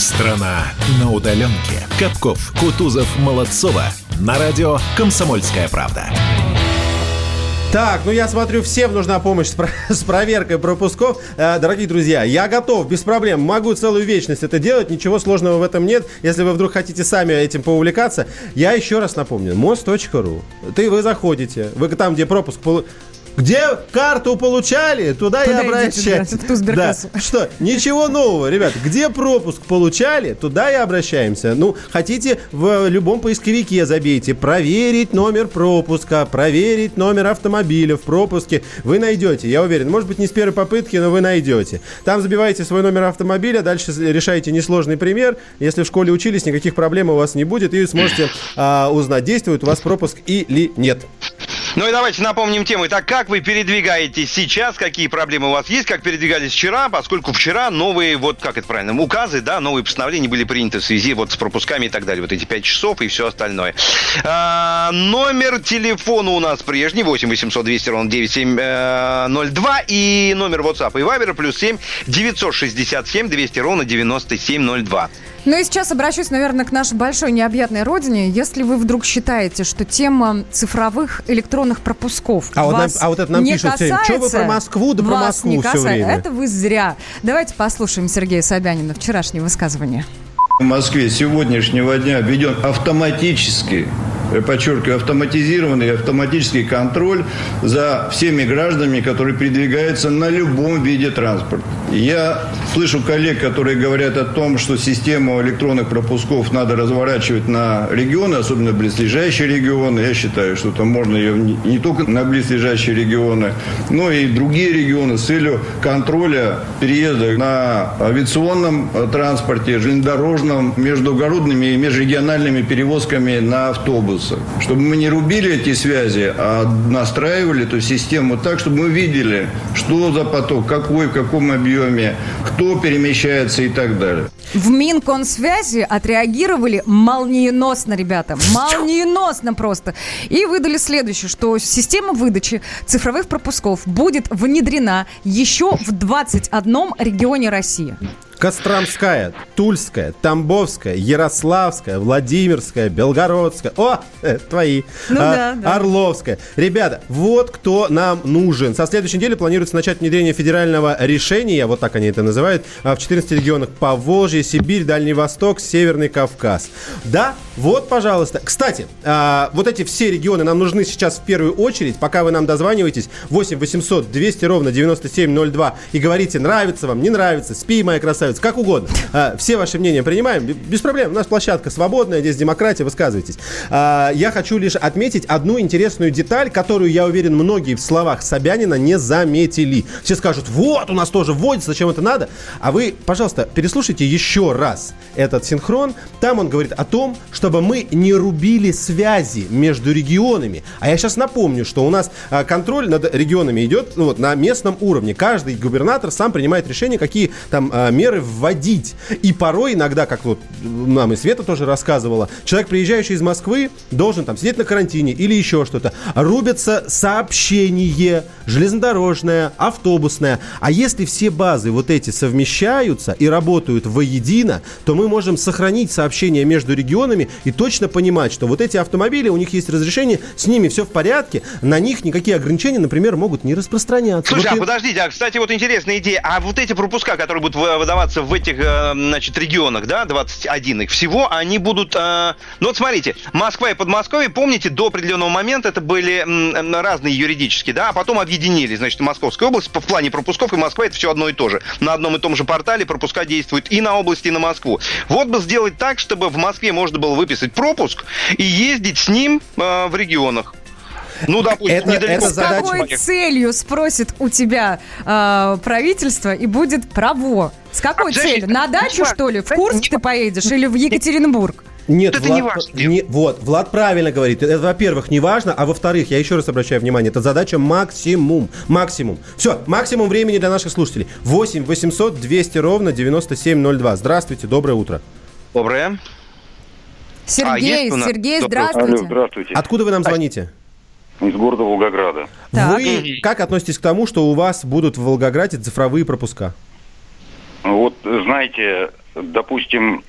S4: Страна на удаленке. Капков, Кутузов, Молодцова. На радио «Комсомольская правда».
S1: Так, ну я смотрю, всем нужна помощь с, про- с проверкой пропусков. Э, дорогие друзья, я готов, без проблем. Могу целую вечность это делать, ничего сложного в этом нет. Если вы вдруг хотите сами этим поувлекаться, я еще раз напомню, мост.ру. Ты, вы заходите, вы там, где пропуск... Где карту получали, туда,
S2: Туда
S1: и обращайтесь.
S2: да, в ту сберкассу.
S1: Да. Что, ничего нового, ребят. Где пропуск получали, туда и обращаемся. Ну, хотите, в любом поисковике забейте «проверить номер пропуска», «проверить номер автомобиля в пропуске». Вы найдете, я уверен. Может быть, не с первой попытки, но вы найдете. Там забиваете свой номер автомобиля, дальше решаете несложный пример. Если в школе учились, никаких проблем у вас не будет, и сможете а, узнать, действует у вас пропуск или нет.
S3: Ну и давайте напомним тему. Итак, как вы передвигаетесь сейчас, какие проблемы у вас есть, как передвигались вчера, поскольку вчера новые, вот как это правильно, указы, да, новые постановления были приняты в связи вот с пропусками и так далее. Вот эти 5 часов и все остальное. А, номер телефона у нас прежний, 8 800 200 ровно 9702 и номер WhatsApp и Viber плюс 7 967 200 ровно 9702.
S2: Ну и сейчас обращусь, наверное, к нашей большой необъятной родине. Если вы вдруг считаете, что тема цифровых электронных пропусков
S1: А вот
S2: вас
S1: нам- а вот это нам
S2: не
S1: пишут все
S2: касается,
S1: «Чё вы про Москву, да про
S2: вас
S1: Москву
S2: не касается.
S1: время?»
S2: Это вы зря. Давайте послушаем Сергея Собянина вчерашнее высказывание.
S19: В Москве с сегодняшнего дня введен автоматический, подчеркиваю, автоматизированный автоматический контроль за всеми гражданами, которые передвигаются на любом виде транспорта. Я слышу коллег, которые говорят о том, что систему электронных пропусков надо разворачивать на регионы, особенно близлежащие регионы. Я считаю, что там можно ее не только на близлежащие регионы, но и другие регионы с целью контроля переезда на авиационном э, транспорте, железнодорожном, междугородными и межрегиональными перевозками на автобусах. Чтобы мы не рубили эти связи, а настраивали эту систему так, чтобы мы видели, что за поток, какой, в каком объеме, кто перемещается и так далее.
S2: В Минконсвязи отреагировали молниеносно, ребята. Молниеносно просто. И выдали следующее, что система выдачи цифровых пропусков будет внедрена еще в 21 регионе России.
S1: Костромская, Тульская, Тамбовская, Ярославская, Владимирская, Белгородская. О, э, твои.
S2: Ну
S1: А,
S2: да, да.
S1: Орловская. Ребята, вот кто нам нужен. Со следующей недели планируется начать внедрение федерального решения, вот так они это называют, а, в 14 регионах Поволжье, Сибирь, Дальний Восток, Северный Кавказ. Да, вот, пожалуйста. Кстати, а, вот эти все регионы нам нужны сейчас в первую очередь, пока вы нам дозваниваетесь 8 800 200 ровно 9702 и говорите, нравится вам, не нравится, спи, моя красавица, как угодно. А, все ваши мнения принимаем, без проблем. У нас площадка свободная, здесь демократия, высказывайтесь. А, я хочу лишь отметить одну интересную деталь, которую, я уверен, многие в словах Собянина не заметили. Все скажут, вот, у нас тоже вводится, зачем это надо? А вы, пожалуйста, переслушайте еще раз этот синхрон. Там он говорит о том, чтобы мы не рубили связи между регионами. А я сейчас напомню, что у нас а, контроль над регионами идет ну, вот, на местном уровне. Каждый губернатор сам принимает решение, какие там а, вводить. И порой иногда, как вот нам и Света тоже рассказывала, человек, приезжающий из Москвы, должен там сидеть на карантине или еще что-то. Рубятся сообщение, железнодорожное, автобусное. А если все базы вот эти совмещаются и работают воедино, то мы можем сохранить сообщения между регионами и точно понимать, что вот эти автомобили, у них есть разрешение, с ними все в порядке, на них никакие ограничения, например, могут не распространяться.
S3: Слушай,
S1: Вот
S3: а
S1: и-
S3: подождите, а, кстати, вот интересная идея. А вот эти пропуска, которые будут вы- выдаваться в этих, э, значит, регионах, да, 21 их, всего они будут... э, ну вот смотрите, Москва и Подмосковье, помните, до определенного момента это были разные юридически, да, а потом объединили, значит, Московская область в плане пропусков и Москва это все одно и то же. На одном и том же портале пропуска действуют и на область, и на Москву. Вот бы сделать так, чтобы в Москве можно было выписать пропуск и ездить с ним э, в регионах. Ну, допустим, недалеко.
S2: С какой целью спросит у тебя э, правительство и будет право? С какой
S3: А,
S2: целью? На дачу, что ли? В Курск ты поедешь или в Екатеринбург?
S1: Нет,
S3: Это
S1: Влад,
S3: не важно,
S1: не- вот, Влад правильно говорит. Это, во-первых, не важно, а во-вторых, я еще раз обращаю внимание, это задача максимум. Максимум. Все, максимум времени для наших слушателей. 8 800 200 ровно 9702. Здравствуйте, доброе утро.
S3: Доброе.
S2: Сергей,
S3: нас?
S2: Сергей, здравствуйте.
S20: Алло, здравствуйте.
S1: Откуда вы нам звоните?
S20: Из города Волгограда.
S1: Вы как относитесь к тому, что у вас будут в Волгограде цифровые пропуска?
S20: Вот, знаете, допустим,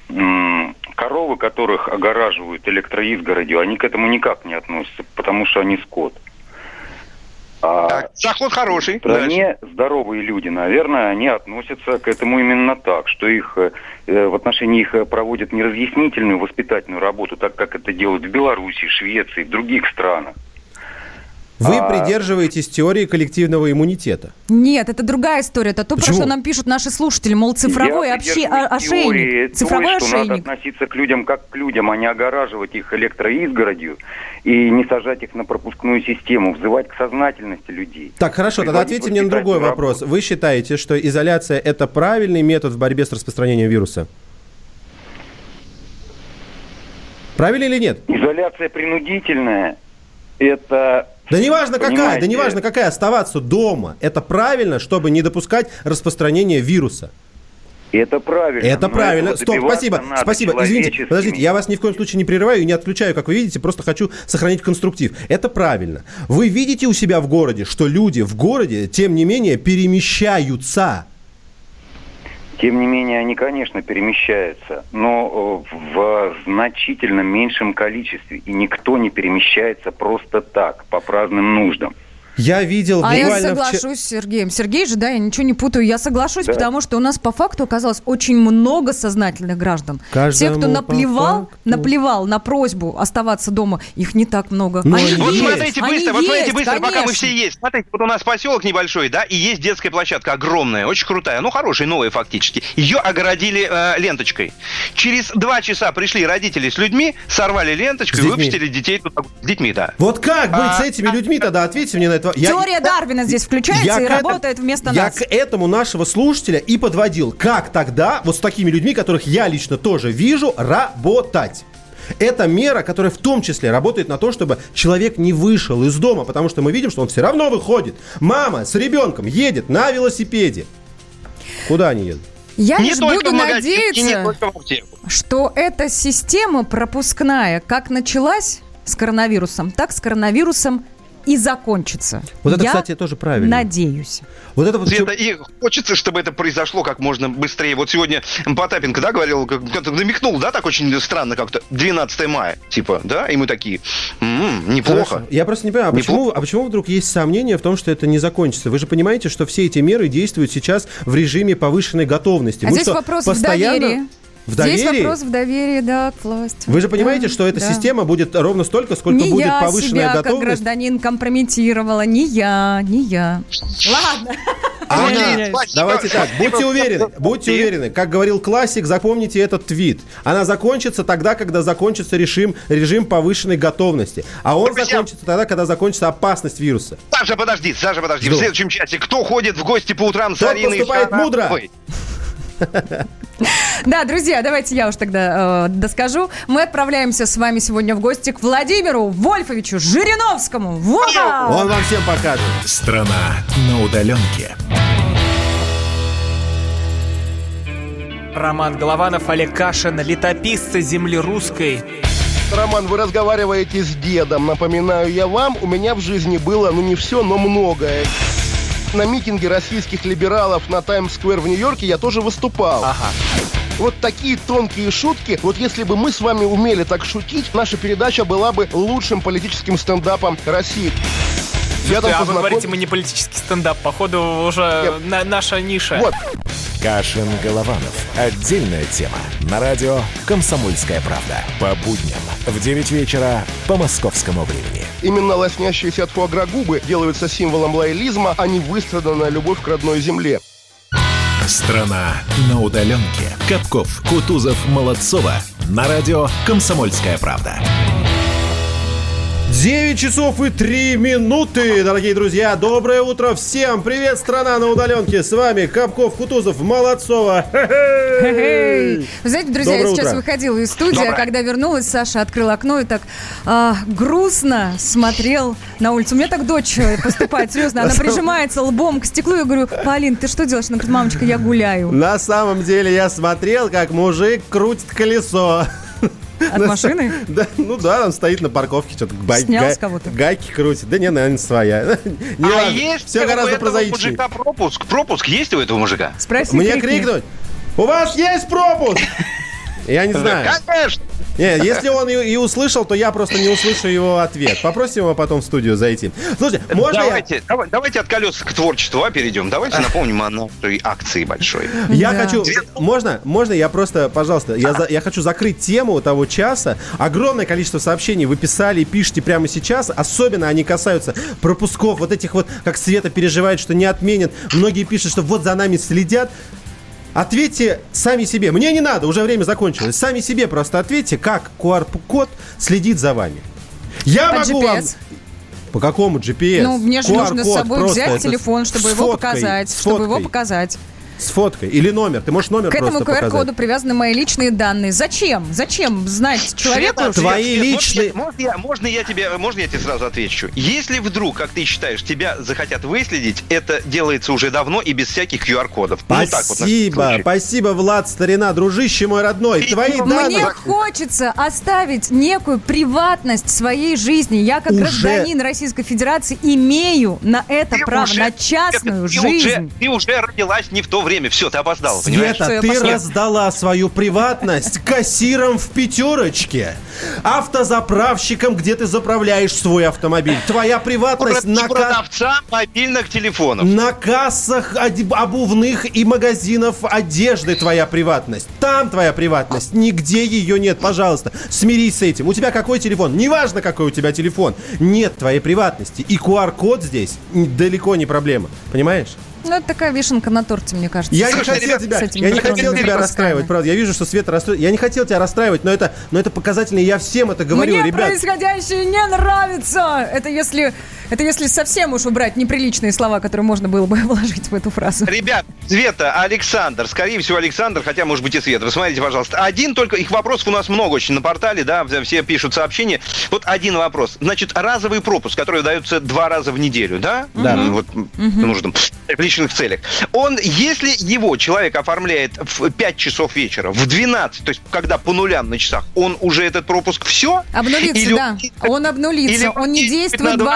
S20: коровы, которых огораживают электроизгородью, они к этому никак не относятся, потому что они скот. А
S3: Заход хороший.
S20: в стране здоровые люди, наверное, они относятся к этому именно так, что их э, э, в отношении их э, проводят не разъяснительную воспитательную работу, так как это делают в Беларуси, Швеции, в других странах.
S1: Вы
S20: А,
S1: придерживаетесь теории коллективного иммунитета.
S2: Нет, это другая история. Это то,
S1: Почему?
S2: про что нам пишут наши слушатели. Мол, цифровой
S20: Я
S2: обще- а-
S20: теории
S2: ошейник.
S20: той,
S2: Цифровой
S20: что надо
S2: ошейник.
S20: относиться к людям как к людям, а не огораживать их электроизгородью и не сажать их на пропускную систему, взывать к сознательности людей.
S1: Так, хорошо, тогда ответьте мне на другой
S20: воспитательную
S1: вопрос. Вы считаете, что изоляция – это правильный метод в борьбе с распространением вируса? Правильно или нет?
S20: Изоляция принудительная – это...
S1: Да неважно какая, да
S20: Понимаете?
S1: неважно какая, оставаться дома. Это правильно, чтобы не допускать распространения вируса.
S20: Это правильно.
S1: Это
S20: но
S1: правильно. Стоп, спасибо. Спасибо. Извините, подождите, я вас ни в коем случае не прерываю и не отключаю, как вы видите, просто хочу сохранить конструктив. Это правильно. Вы видите у себя в городе, что люди в городе, тем не менее, перемещаются.
S20: Тем не менее, они, конечно, перемещаются, но э, в значительно меньшем количестве. И никто не перемещается просто так, по праздным нуждам.
S1: Я видел
S2: А я
S1: буквально вчера-
S2: соглашусь с Сергеем. Сергей же, да, я ничего не путаю. Я соглашусь,
S20: Да.
S2: потому что у нас по факту оказалось очень много сознательных граждан.
S1: Каждому
S2: Те, кто наплевал, наплевал на просьбу оставаться дома, их не так много.
S1: Ну,
S2: Они
S3: Вот
S2: есть,
S3: смотрите
S2: они
S3: быстро, вот смотрите
S2: есть,
S3: быстро, пока мы
S2: конечно.
S3: все есть. Смотрите, вот у нас поселок небольшой, да, и есть детская площадка огромная, очень крутая, ну хорошая, новая фактически. Ее огородили э, ленточкой. Через два часа пришли родители с людьми, сорвали ленточку
S1: С
S3: и
S1: детьми.
S3: выпустили детей туда. с детьми, да.
S1: Вот как быть
S3: А,
S1: с этими людьми тогда? Ответьте мне на это. Я-
S2: Теория Дарвина здесь включается
S1: Я
S2: и
S1: к этому-
S2: работает вместо
S1: я
S2: нас.
S1: к этому нашего слушателя и подводил. Как тогда вот с такими людьми, которых я лично тоже вижу, работать? Это мера, которая в том числе работает на то, чтобы человек не вышел из дома, потому что мы видим, что он все равно выходит. Мама с ребенком едет на велосипеде. Куда они едут?
S2: Я
S3: не
S2: лишь буду надеяться, что эта система пропускная как началась с коронавирусом, так с коронавирусом и закончится.
S1: Вот это,
S2: Я
S1: кстати, тоже правильно.
S2: надеюсь.
S1: Вот это вот
S3: Света, и хочется, чтобы это произошло как можно быстрее. Вот сегодня Потапенко, да, говорил, как- как-то намекнул, да, так очень странно как-то, 12 мая, типа, да, и мы такие, «М, неплохо.
S1: Хорошо. Я просто не понимаю, а почему, а почему вдруг есть сомнения в том, что это не закончится? Вы же понимаете, что все эти меры действуют сейчас в режиме повышенной готовности.
S2: А
S1: Мы
S2: здесь
S1: что,
S2: вопрос в
S1: постоянно-
S2: доверии.
S1: В
S2: Здесь
S1: доверии?
S2: вопрос в доверии, да, к власти.
S1: Вы же понимаете,
S2: Да,
S1: что эта
S2: да.
S1: система будет ровно столько, сколько
S2: не
S1: будет
S2: я
S1: повышенная
S2: себя как
S1: готовность.
S2: гражданин компрометировала, не я, не я. Ладно.
S1: Она,
S2: Извиняюсь.
S1: давайте так, будьте уверены, будьте уверены. Как говорил классик, запомните этот твит. Она закончится тогда, когда закончится режим, режим повышенной готовности. А он закончится тогда, когда закончится опасность вируса.
S3: Саша, подожди, Саша, подожди.
S1: Жду.
S3: В следующем часе кто ходит в гости по утрам с Ариной
S1: поступает мудро.
S2: Да, друзья, давайте я уж тогда э, доскажу. Мы отправляемся с вами сегодня в гости к Владимиру Вольфовичу Жириновскому. Вау!
S1: Он вам всем покажет.
S4: Страна на удаленке.
S21: Роман Голованов, Олег Кашин, летописцы земли русской.
S22: Роман, вы разговариваете с дедом. Напоминаю я вам, у меня в жизни было, ну не все, но многое. На митинге российских либералов на Таймс-сквер в Нью-Йорке я тоже выступал. Вот такие тонкие шутки, вот если бы мы с вами умели так шутить, наша передача была бы лучшим политическим стендапом России. Я там
S21: а вы говорите, мы не политический стендап. Походу, уже на- наша ниша.
S22: Вот.
S4: Кашин Голованов. Отдельная тема. На радио «Комсомольская правда». По будням в 9 вечера по московскому времени.
S22: Именно лоснящиеся от фуагра губы делаются символом лоялизма, а не выстраданная любовь к родной земле.
S4: Страна на удаленке. Капков, Кутузов, Молодцова. На радио «Комсомольская правда».
S1: 9 часов и 3 минуты, дорогие друзья. Доброе утро всем. Привет, страна на удаленке. С вами Капков, Кутузов, Молодцова.
S2: Хе-хей. Вы знаете, друзья,
S1: Доброе
S2: я сейчас
S1: утро.
S2: выходила из студии, а
S1: Доброе.
S2: когда вернулась, Саша открыл окно и так а, грустно смотрел на улицу. У меня так дочь э, поступает, серьезно. Она прижимается лбом к стеклу. Я говорю, Полин, ты что делаешь? Она говорит, мамочка, я гуляю.
S1: На самом деле я смотрел, как мужик крутит колесо.
S2: От машины?
S1: Да, ну да, он стоит на парковке, что-то гай-
S2: Снял
S1: гай-
S2: с кого-то?
S1: гайки крутит. Да не, наверное, своя. Не
S3: а есть
S1: Все
S3: у
S1: гораздо
S3: этого
S1: прозаичнее.
S3: мужика пропуск? Пропуск есть у этого мужика?
S2: Спроси,
S1: Мне крикнуть? У вас есть пропуск? Я не знаю.
S3: Конечно!
S1: Не, если он и, и услышал, то я просто не услышу его ответ. Попросим его потом в студию зайти. Слушайте, можно я...
S3: давайте, давай- давайте от колес к творчеству а, перейдем. Давайте напомним о нашей акции большой.
S1: Я
S2: Да.
S1: хочу, можно, можно я просто, пожалуйста, я, за- я хочу закрыть тему того часа. Огромное количество сообщений вы писали и пишете прямо сейчас. Особенно они касаются пропусков, вот этих вот, как Света переживает, что не отменят. Многие пишут, что вот за нами следят. Ответьте сами себе. Мне не надо, уже время закончилось. Сами себе просто ответьте, как QR-код следит за вами. Я
S2: По
S1: могу вам...
S2: GPS.
S1: По какому GPS?
S2: Ну, мне же нужно с собой взять телефон, чтобы его показать. Чтобы его показать.
S1: С фоткой. Или номер. Ты можешь номер
S2: К этому
S1: просто показать.
S2: QR-коду привязаны мои личные данные. Зачем? Зачем знать человеку?
S3: Света,
S1: Твои
S3: Свет,
S1: личные-
S3: Можно, я, можно, я тебе, можно я тебе сразу отвечу? Если вдруг, как ты считаешь, тебя захотят выследить, это делается уже давно и без всяких QR-кодов. Ну, так вот,
S1: Спасибо, спасибо, Влад, старина, дружище мой родной. Твои
S2: Мне
S1: данные...
S2: хочется оставить некую приватность своей жизни. Я как
S1: Уже-
S2: гражданин Российской Федерации имею на это
S3: Ты
S2: право,
S3: уже-
S2: на частную
S3: ты уже-
S2: жизнь.
S3: ты уже родилась не в то время. Все, ты опоздала, понимаешь?
S1: Света, ты раздала свою приватность кассиром в пятерочке, автозаправщиком, где ты заправляешь свой автомобиль. Твоя приватность на,
S3: продавца мобильных телефонов.
S1: на кассах обувных и магазинов одежды твоя приватность. Там твоя приватность. Нигде ее нет. Пожалуйста, смирись с этим. У тебя какой телефон? Неважно, какой у тебя телефон. Нет твоей приватности. И QR-код здесь далеко не проблема. Понимаешь?
S2: Ну, это такая вишенка на торте, мне кажется.
S1: Я не
S3: Слушай,
S1: хотел
S3: ребят,
S1: тебя, я не хотел тебя расстраивать, правда. Я вижу, что Света расстроит. Я не хотел тебя расстраивать, но это, но это показательно. и Я всем это говорю,
S2: Мне
S1: ребят.
S2: происходящее не нравится. Это если, это если совсем уж убрать неприличные слова, которые можно было бы вложить в эту фразу.
S3: Ребят, Света, Александр, скорее всего Александр, хотя может быть и Света. Вы смотрите, пожалуйста. Один только, их вопросов у нас много очень на портале, да, все пишут сообщения. Вот один вопрос. Значит, разовый пропуск, который дается два раза в неделю, да?
S1: Да.
S3: М, Вот м, нужным, в личных целях. Он, если его человек оформляет в 5 часов вечера, в 12, то есть когда по нулям на часах, он уже этот пропуск все?
S2: Обнулится,
S3: Или
S2: да. Он
S3: или
S2: обнулится.
S3: он
S2: Он не
S3: действует
S2: действует
S3: на два-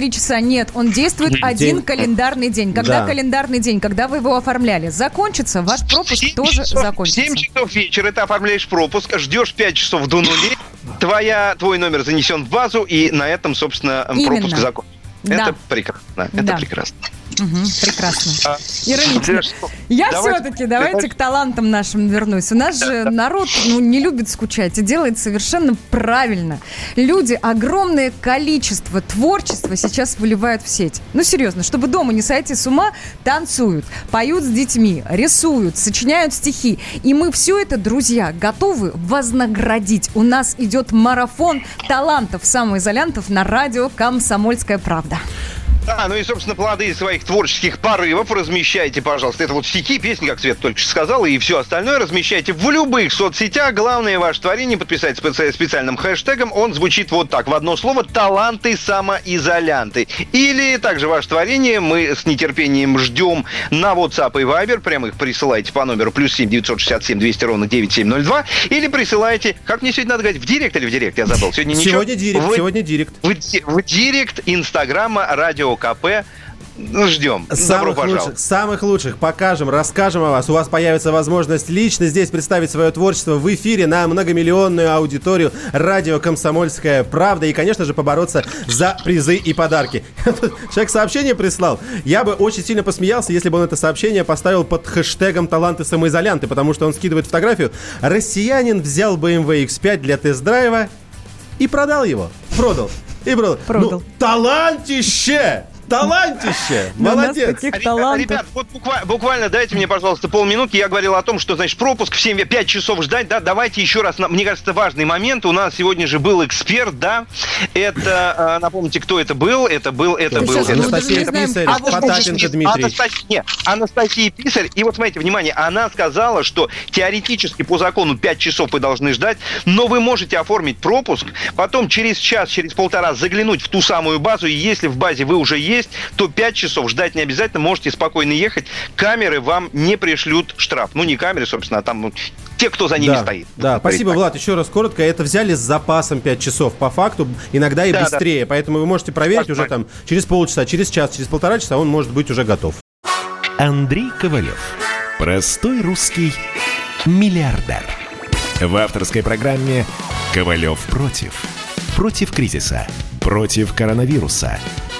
S2: 24 часа. Нет, он действует
S1: День.
S2: один календарный день. Когда
S1: Да.
S2: календарный день, когда вы его оформляли, закончится, ваш пропуск тоже закончится.
S3: 7 часов вечера ты оформляешь пропуск, ждешь 5 часов до нулей, твоя, твой номер занесен в базу, и на этом, собственно,
S2: Именно.
S3: пропуск закончен.
S2: Да.
S3: Это прекрасно. Это
S2: Да.
S3: прекрасно.
S2: Мгм, прекрасно.
S3: А,
S2: Иронично. Я
S3: Давайте-
S2: все-таки, давайте
S3: давайте-
S2: к талантам нашим вернусь. У нас же народ ну, не любит скучать и делает совершенно правильно. Люди огромное количество творчества сейчас выливают в сеть. Ну, серьезно, чтобы дома не сойти с ума, танцуют, поют с детьми, рисуют, сочиняют стихи. И мы все это, друзья, готовы вознаградить. У нас идет марафон талантов самоизолянтов на радио «Комсомольская правда».
S3: Да, ну и, собственно, плоды своих творческих порывов размещайте, пожалуйста. Это вот стихи, песни, как Свет только что сказала, и все остальное размещайте в любых соцсетях. Главное, ваше творение подписать специ- специальным хэштегом. Он звучит вот так, в одно слово «Таланты самоизолянты». Или также ваше творение мы с нетерпением ждем на WhatsApp и Viber. Прямо их присылайте по номеру плюс 7 967 200 ровно 9702. Или присылайте, как мне сегодня надо говорить, в директ или в директ? Я забыл. Сегодня ничего.
S1: Сегодня директ,
S3: В-
S1: сегодня директ.
S3: в, ди- в директ Инстаграма Радио КП. Ну, ждем. Добро
S1: Самых
S3: пожаловать.
S1: лучших, самых лучших покажем, расскажем о вас. У вас появится возможность лично здесь представить свое творчество в эфире на многомиллионную аудиторию радио «Комсомольская правда» и, конечно же, побороться за призы и подарки. Человек сообщение прислал. Я бы очень сильно посмеялся, если бы он это сообщение поставил под хэштегом «Таланты самоизолянты», потому что он скидывает фотографию. Россиянин взял BMW X5 для тест-драйва и продал его. Продал. И продал.
S2: Продал.
S1: Ну, талантище! Талантище! Молодец!
S3: Ребят, вот буквально, буквально дайте мне, пожалуйста, полминутки. Я говорил о том, что, значит, пропуск в 7, 5 часов ждать, да, давайте еще раз, мне кажется, важный момент. У нас сегодня же был эксперт, да, это, э, напомните, кто это был? Это был, это был...
S1: Анастасия. Писарь,
S2: А
S1: Потапенко Дмитрий.
S3: Анастасия, нет, Анастасия Писарь. И вот смотрите, внимание, она сказала, что теоретически по закону 5 часов вы должны ждать, но вы можете оформить пропуск, потом через час, через полтора заглянуть в ту самую базу, и если в базе вы уже есть, то 5 часов ждать не обязательно, можете спокойно ехать. Камеры вам не пришлют штраф. Ну, не камеры, собственно, а там ну, те, кто за ними
S1: да,
S3: стоит.
S1: Да, спасибо, Влад. Еще раз коротко. Это взяли с запасом 5 часов. По факту, иногда и
S3: Да, да.
S1: быстрее. Поэтому вы можете проверить уже там через полчаса, через час, через полтора часа он может быть уже готов.
S4: Андрей Ковалев. Простой русский миллиардер. В авторской программе «Ковалев против». Против кризиса. Против коронавируса.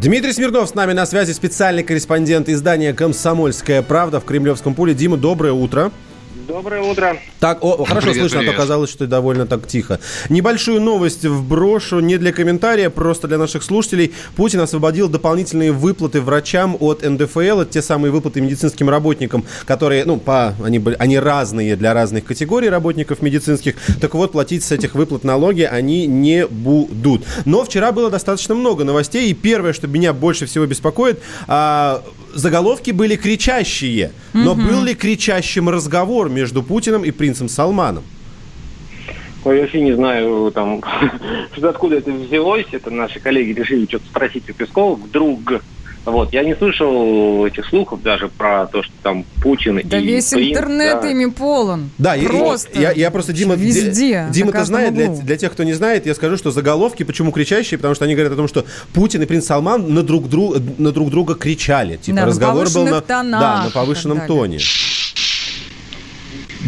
S1: Дмитрий Смирнов с нами на связи, специальный корреспондент издания «Комсомольская правда» в Кремлевском пуле. Дима, доброе утро.
S15: Доброе утро.
S1: Так, о, хорошо
S15: Привет,
S1: слышно, а
S15: привет.
S1: то казалось, что довольно так тихо. Небольшую новость вброшу, не для комментария, просто для наших слушателей. Путин освободил дополнительные выплаты врачам от НДФЛ, это те самые выплаты медицинским работникам, которые, ну, по, они, были- они разные для разных категорий работников медицинских. Так вот, платить с этих выплат налоги они не будут. Но вчера было достаточно много новостей, и первое, что меня больше всего беспокоит, а, заголовки были кричащие. Но
S15: Мгм.
S1: был ли кричащим разговор между Путиным и принцем Салманом?
S15: Ой, я вообще не знаю, там, откуда это взялось. Это наши коллеги решили что-то спросить у Пескова вдруг. Вот, я не слышал этих слухов даже про то, что там Путин
S2: Да
S15: и
S2: весь
S15: принц,
S2: интернет
S15: да.
S2: ими полон.
S1: Да, я-
S2: просто.
S1: Я, я просто, Дима,
S2: Везде,
S1: Ди-
S2: на
S1: Дима-то
S2: каждом
S1: знает, для, для тех, кто не знает, я скажу, что заголовки, почему кричащие, потому что они говорят о том, что Путин и принц Салман на друг, друг, на друг друга кричали. Типа
S2: Да, на
S1: разговор был на,
S2: тонах
S1: да, на повышенном
S2: так далее.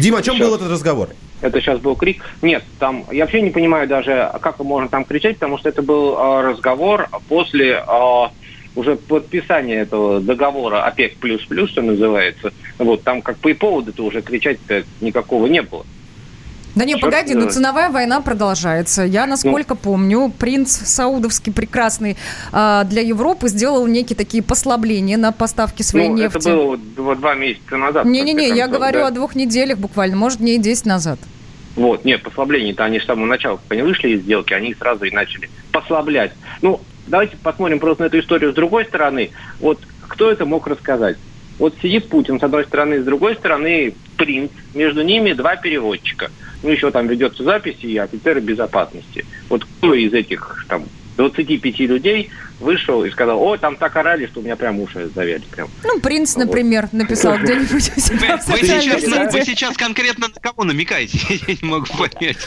S1: Дима, о чем был этот разговор?
S15: Это сейчас был крик. Нет, там я вообще не понимаю даже, как можно там кричать, потому что это был э, разговор после э, уже подписания этого договора ОПЕК плюс плюс, что называется. Вот там как по и поводу-то уже кричать-то никакого не было.
S2: Да не, погоди, ну
S15: знает.
S2: ценовая война продолжается. Я, насколько помню, принц Саудовский прекрасный а, для Европы сделал некие такие послабления на поставки своей
S15: ну,
S2: нефти.
S15: это было два, два месяца назад.
S2: Не-не-не, я
S15: концов,
S2: говорю
S15: да.
S2: о двух неделях буквально, может, дней 10 назад.
S15: Вот, нет, послабление-то они с самого начала, как они вышли из сделки, они сразу и начали послаблять. Ну, давайте посмотрим просто на эту историю с другой стороны. Вот кто это мог рассказать? Вот сидит Путин с одной стороны, с другой стороны принц, между ними два переводчика. Ну, еще там ведется запись и офицеры безопасности. Вот кто из этих там 25 людей вышел и сказал, ой, там так орали, что у меня прям уши завяли. Прям.
S2: Ну, принц, например, написал где-нибудь у себя
S3: Вы сейчас, вы сейчас конкретно на кого намекаете? Я не могу понять.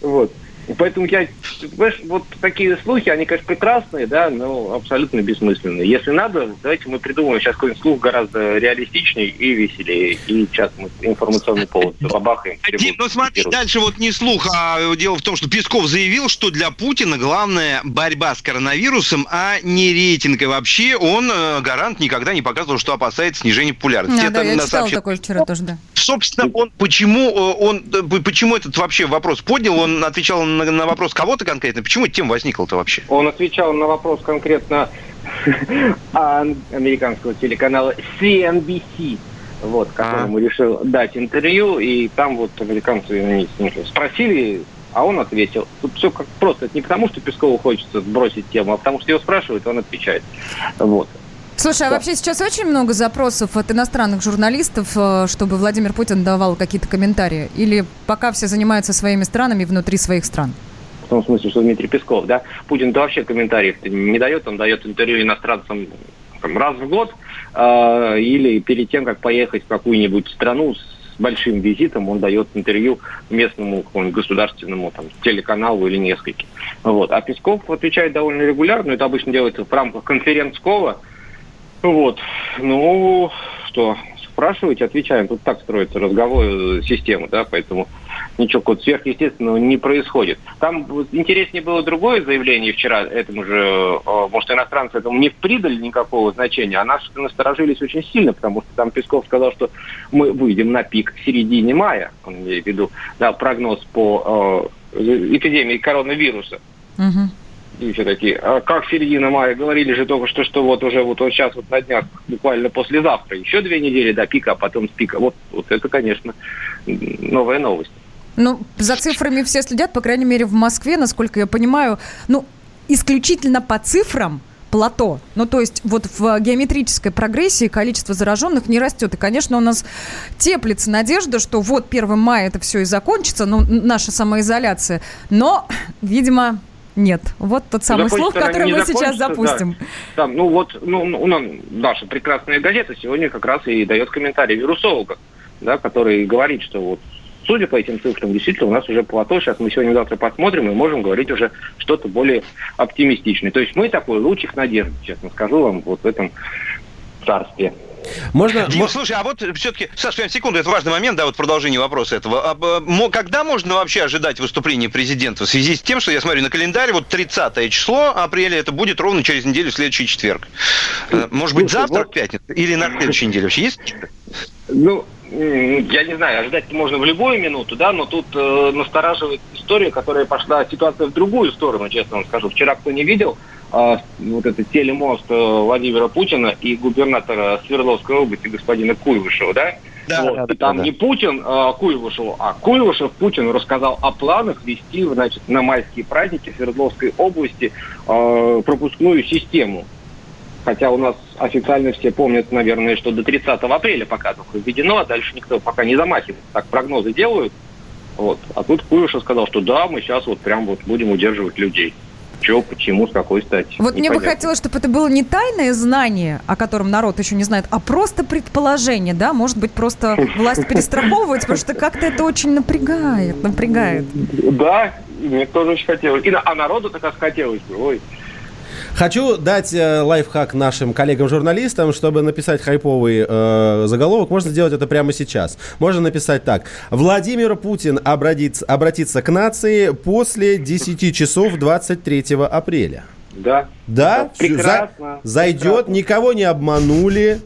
S15: Вот. И поэтому я, понимаешь, вот такие слухи, они, конечно, прекрасные, да, но абсолютно бессмысленные. Если надо, давайте мы придумаем сейчас какой-нибудь слух гораздо реалистичнее и веселее. И сейчас мы информационный повод забабахаем.
S3: Дим, ну смотри, дальше вот не слух, а дело в том, что Песков заявил, что для Путина главная борьба с коронавирусом, а не рейтинг. И вообще он, э, гарант, никогда не показывал, что опасается снижения популярности.
S2: Да, да, я читала
S3: сообщение-
S2: такое вчера тоже, да.
S3: Собственно, он почему э, он почему этот вообще вопрос поднял? Он отвечал на, на вопрос кого-то конкретно. Почему эта тема возникла-то вообще?
S15: Он отвечал на вопрос конкретно а, американского телеканала CNBC, вот, которому решил дать интервью, и там вот американцы спросили, а он ответил. Тут все как просто. Это не потому, что Пескову хочется сбросить тему, а потому что его спрашивают, он отвечает. Вот.
S2: Слушай, а
S15: Да.
S2: вообще сейчас очень много запросов от иностранных журналистов, э, чтобы Владимир Путин давал какие-то комментарии? Или пока все занимаются своими странами внутри своих стран?
S15: В том смысле, что Дмитрий Песков, да, Путин да вообще комментариев не дает, он дает интервью иностранцам там, раз в год, э, или перед тем, как поехать в какую-нибудь страну с большим визитом, он дает интервью местному какому-нибудь государственному там, телеканалу или нескольким. Вот. А Песков отвечает довольно регулярно, это обычно делается в рамках конференц-кола. Вот. Ну, что, спрашиваете, отвечаем. Тут так строится разговор, э, система, да, поэтому ничего сверхъестественного не происходит. Там интереснее было другое заявление вчера, этому же, э, может, иностранцы этому не придали никакого значения, а наши насторожились очень сильно, потому что там Песков сказал, что мы выйдем на пик в середине мая, он имеет в виду, да, прогноз по э, эпидемии коронавируса. И такие, а как середина мая? Говорили же только что, что вот уже вот, вот сейчас вот на днях, буквально послезавтра, еще две недели до пика, а потом с пика. Вот, вот это, конечно, новая новость.
S2: Ну, за цифрами все следят, по крайней мере, в Москве, насколько я понимаю. Ну, исключительно по цифрам плато. Ну, то есть вот в геометрической прогрессии количество зараженных не растет. И, конечно, у нас теплится надежда, что вот 1 мая это все и закончится, ну, наша самоизоляция. Но, видимо, нет. Вот тот самый слух, который мы сейчас запустим.
S15: Да. да, ну вот ну, ну, ну, наша прекрасная газета сегодня как раз и дает комментарий вирусолога, да, который говорит, что вот судя по этим цифрам, действительно, у нас уже плато. Сейчас мы сегодня-завтра посмотрим и можем говорить уже что-то более оптимистичное. То есть мы такой лучик надежды, честно скажу вам, вот в этом царстве.
S1: Можно...
S3: Дим, слушай, а вот все-таки, Саша, прям секунду, это важный момент, да, вот продолжение вопроса этого. А, когда можно вообще ожидать выступления президента в связи с тем, что я смотрю на календарь, вот 30 число апреля, это будет ровно через неделю, следующий четверг. Э, может быть, завтра, в пятницу, или на следующей неделе вообще есть?
S15: Ну, я не знаю, ожидать можно в любую минуту, да, но тут э, настораживает история, которая пошла ситуация в другую сторону, честно вам скажу. Вчера кто не видел, вот этот телемост э, Владимира Путина и губернатора Свердловской области господина Куйвышева, да? Да, вот. да, и там да. не Путин э, Куйвышеву, а Куйвышев Путину рассказал о планах ввести, значит, на майские праздники Свердловской области э, пропускную систему Хотя у нас официально все помнят, наверное, что до 30 апреля пока только введено, а дальше никто пока не замахивается. Так прогнозы делают. Вот. А тут Куеша сказал, что да, мы сейчас вот прям вот будем удерживать людей. Чего, почему, с какой стати.
S2: Вот Непонятно. мне бы хотелось, чтобы это было не тайное знание, о котором народ еще не знает, а просто предположение, да? Может быть, просто власть перестраховывать, потому что как-то это очень напрягает, напрягает.
S15: Да, мне тоже очень хотелось. И, а народу так хотелось бы, ой.
S1: Хочу дать э, лайфхак нашим коллегам-журналистам, чтобы написать хайповый э, заголовок. Можно сделать это прямо сейчас. Можно написать так. Владимир Путин обратится, обратится к нации после 10 часов 23 апреля.
S15: Да.
S1: Да?
S15: Прекрасно.
S1: За, зайдет,
S15: прекрасно.
S1: никого не обманули.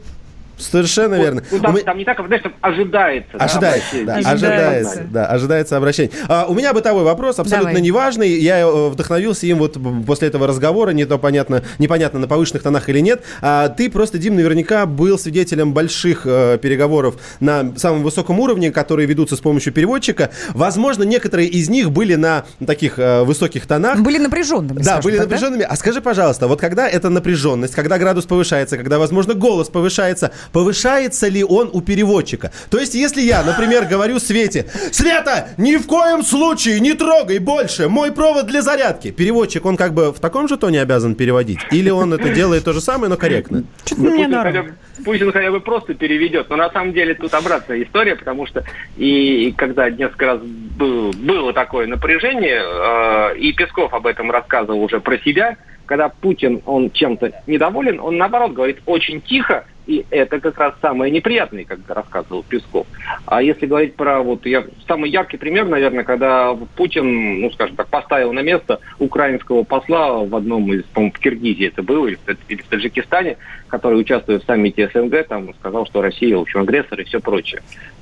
S1: Совершенно
S15: вот,
S1: верно.
S15: Ну, там, меня... там не так, как, знаешь, там ожидается.
S1: Ожидается,
S15: да,
S1: да, ожидается, да, ожидается обращение. А, у меня бытовой вопрос, абсолютно
S2: Давай.
S1: неважный. Я э, вдохновился им вот после этого разговора, не то понятно, непонятно, на повышенных тонах или нет. А, ты просто, Дим, наверняка был свидетелем больших э, переговоров на самом высоком уровне, которые ведутся с помощью переводчика. Возможно, некоторые из них были на таких э, высоких тонах.
S2: Были напряженными.
S1: Да, были
S2: так,
S1: напряженными. Да? А скажи, пожалуйста, вот когда эта напряженность, когда градус повышается, когда, возможно, голос повышается, повышается ли он у переводчика? То есть, если я, например, говорю Свете, Света, ни в коем случае не трогай больше мой провод для зарядки. Переводчик, он как бы в таком же тоне обязан переводить? Или он это делает то же самое, но корректно?
S15: Ну, Путин, хотя, Путин хотя бы просто переведет. Но на самом деле тут обратная история, потому что и, и когда несколько раз был, было такое напряжение, э, и Песков об этом рассказывал уже про себя, когда Путин, он чем-то недоволен, он наоборот говорит очень тихо, и это как раз самое неприятное, как рассказывал Песков. А если говорить про вот я самый яркий пример, наверное, когда Путин, ну скажем так, поставил на место украинского посла в одном из, по-моему, в Киргизии это было, или или в Таджикистане, который участвует в саммите СНГ, там сказал, что Россия, в общем, агрессор и все прочее.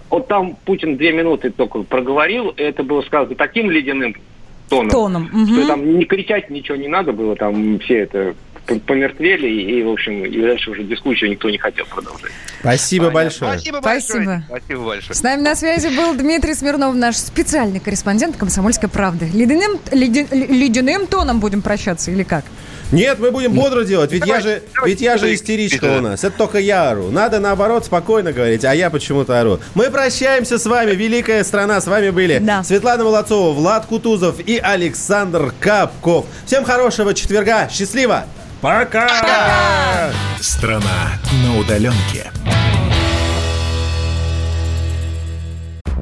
S15: Вот там Путин две минуты только проговорил, и это было сказано таким ледяным тоном,
S2: Тоном,
S15: что
S2: мгм.
S15: там не кричать ничего не надо было, там все это помертвели, и, в общем, и дальше уже дискуссию никто не хотел продолжать.
S1: Спасибо большое.
S3: Спасибо
S2: Спасибо.
S3: большое. Спасибо большое.
S2: С нами на связи был Дмитрий Смирнов, наш специальный корреспондент «Комсомольской правды». Ледяным, ледя- ледяным тоном будем прощаться или как?
S1: Нет, мы будем бодро делать, ведь я же, ведь я же истеричка у нас. Это только я ору. Надо наоборот спокойно говорить, а я почему-то ору. Мы прощаемся с вами, великая страна. С вами были
S2: Да.
S1: Светлана Молодцова, Влад Кутузов и Александр Капков. Всем хорошего четверга. Счастливо. Пока.
S4: Страна на удаленке.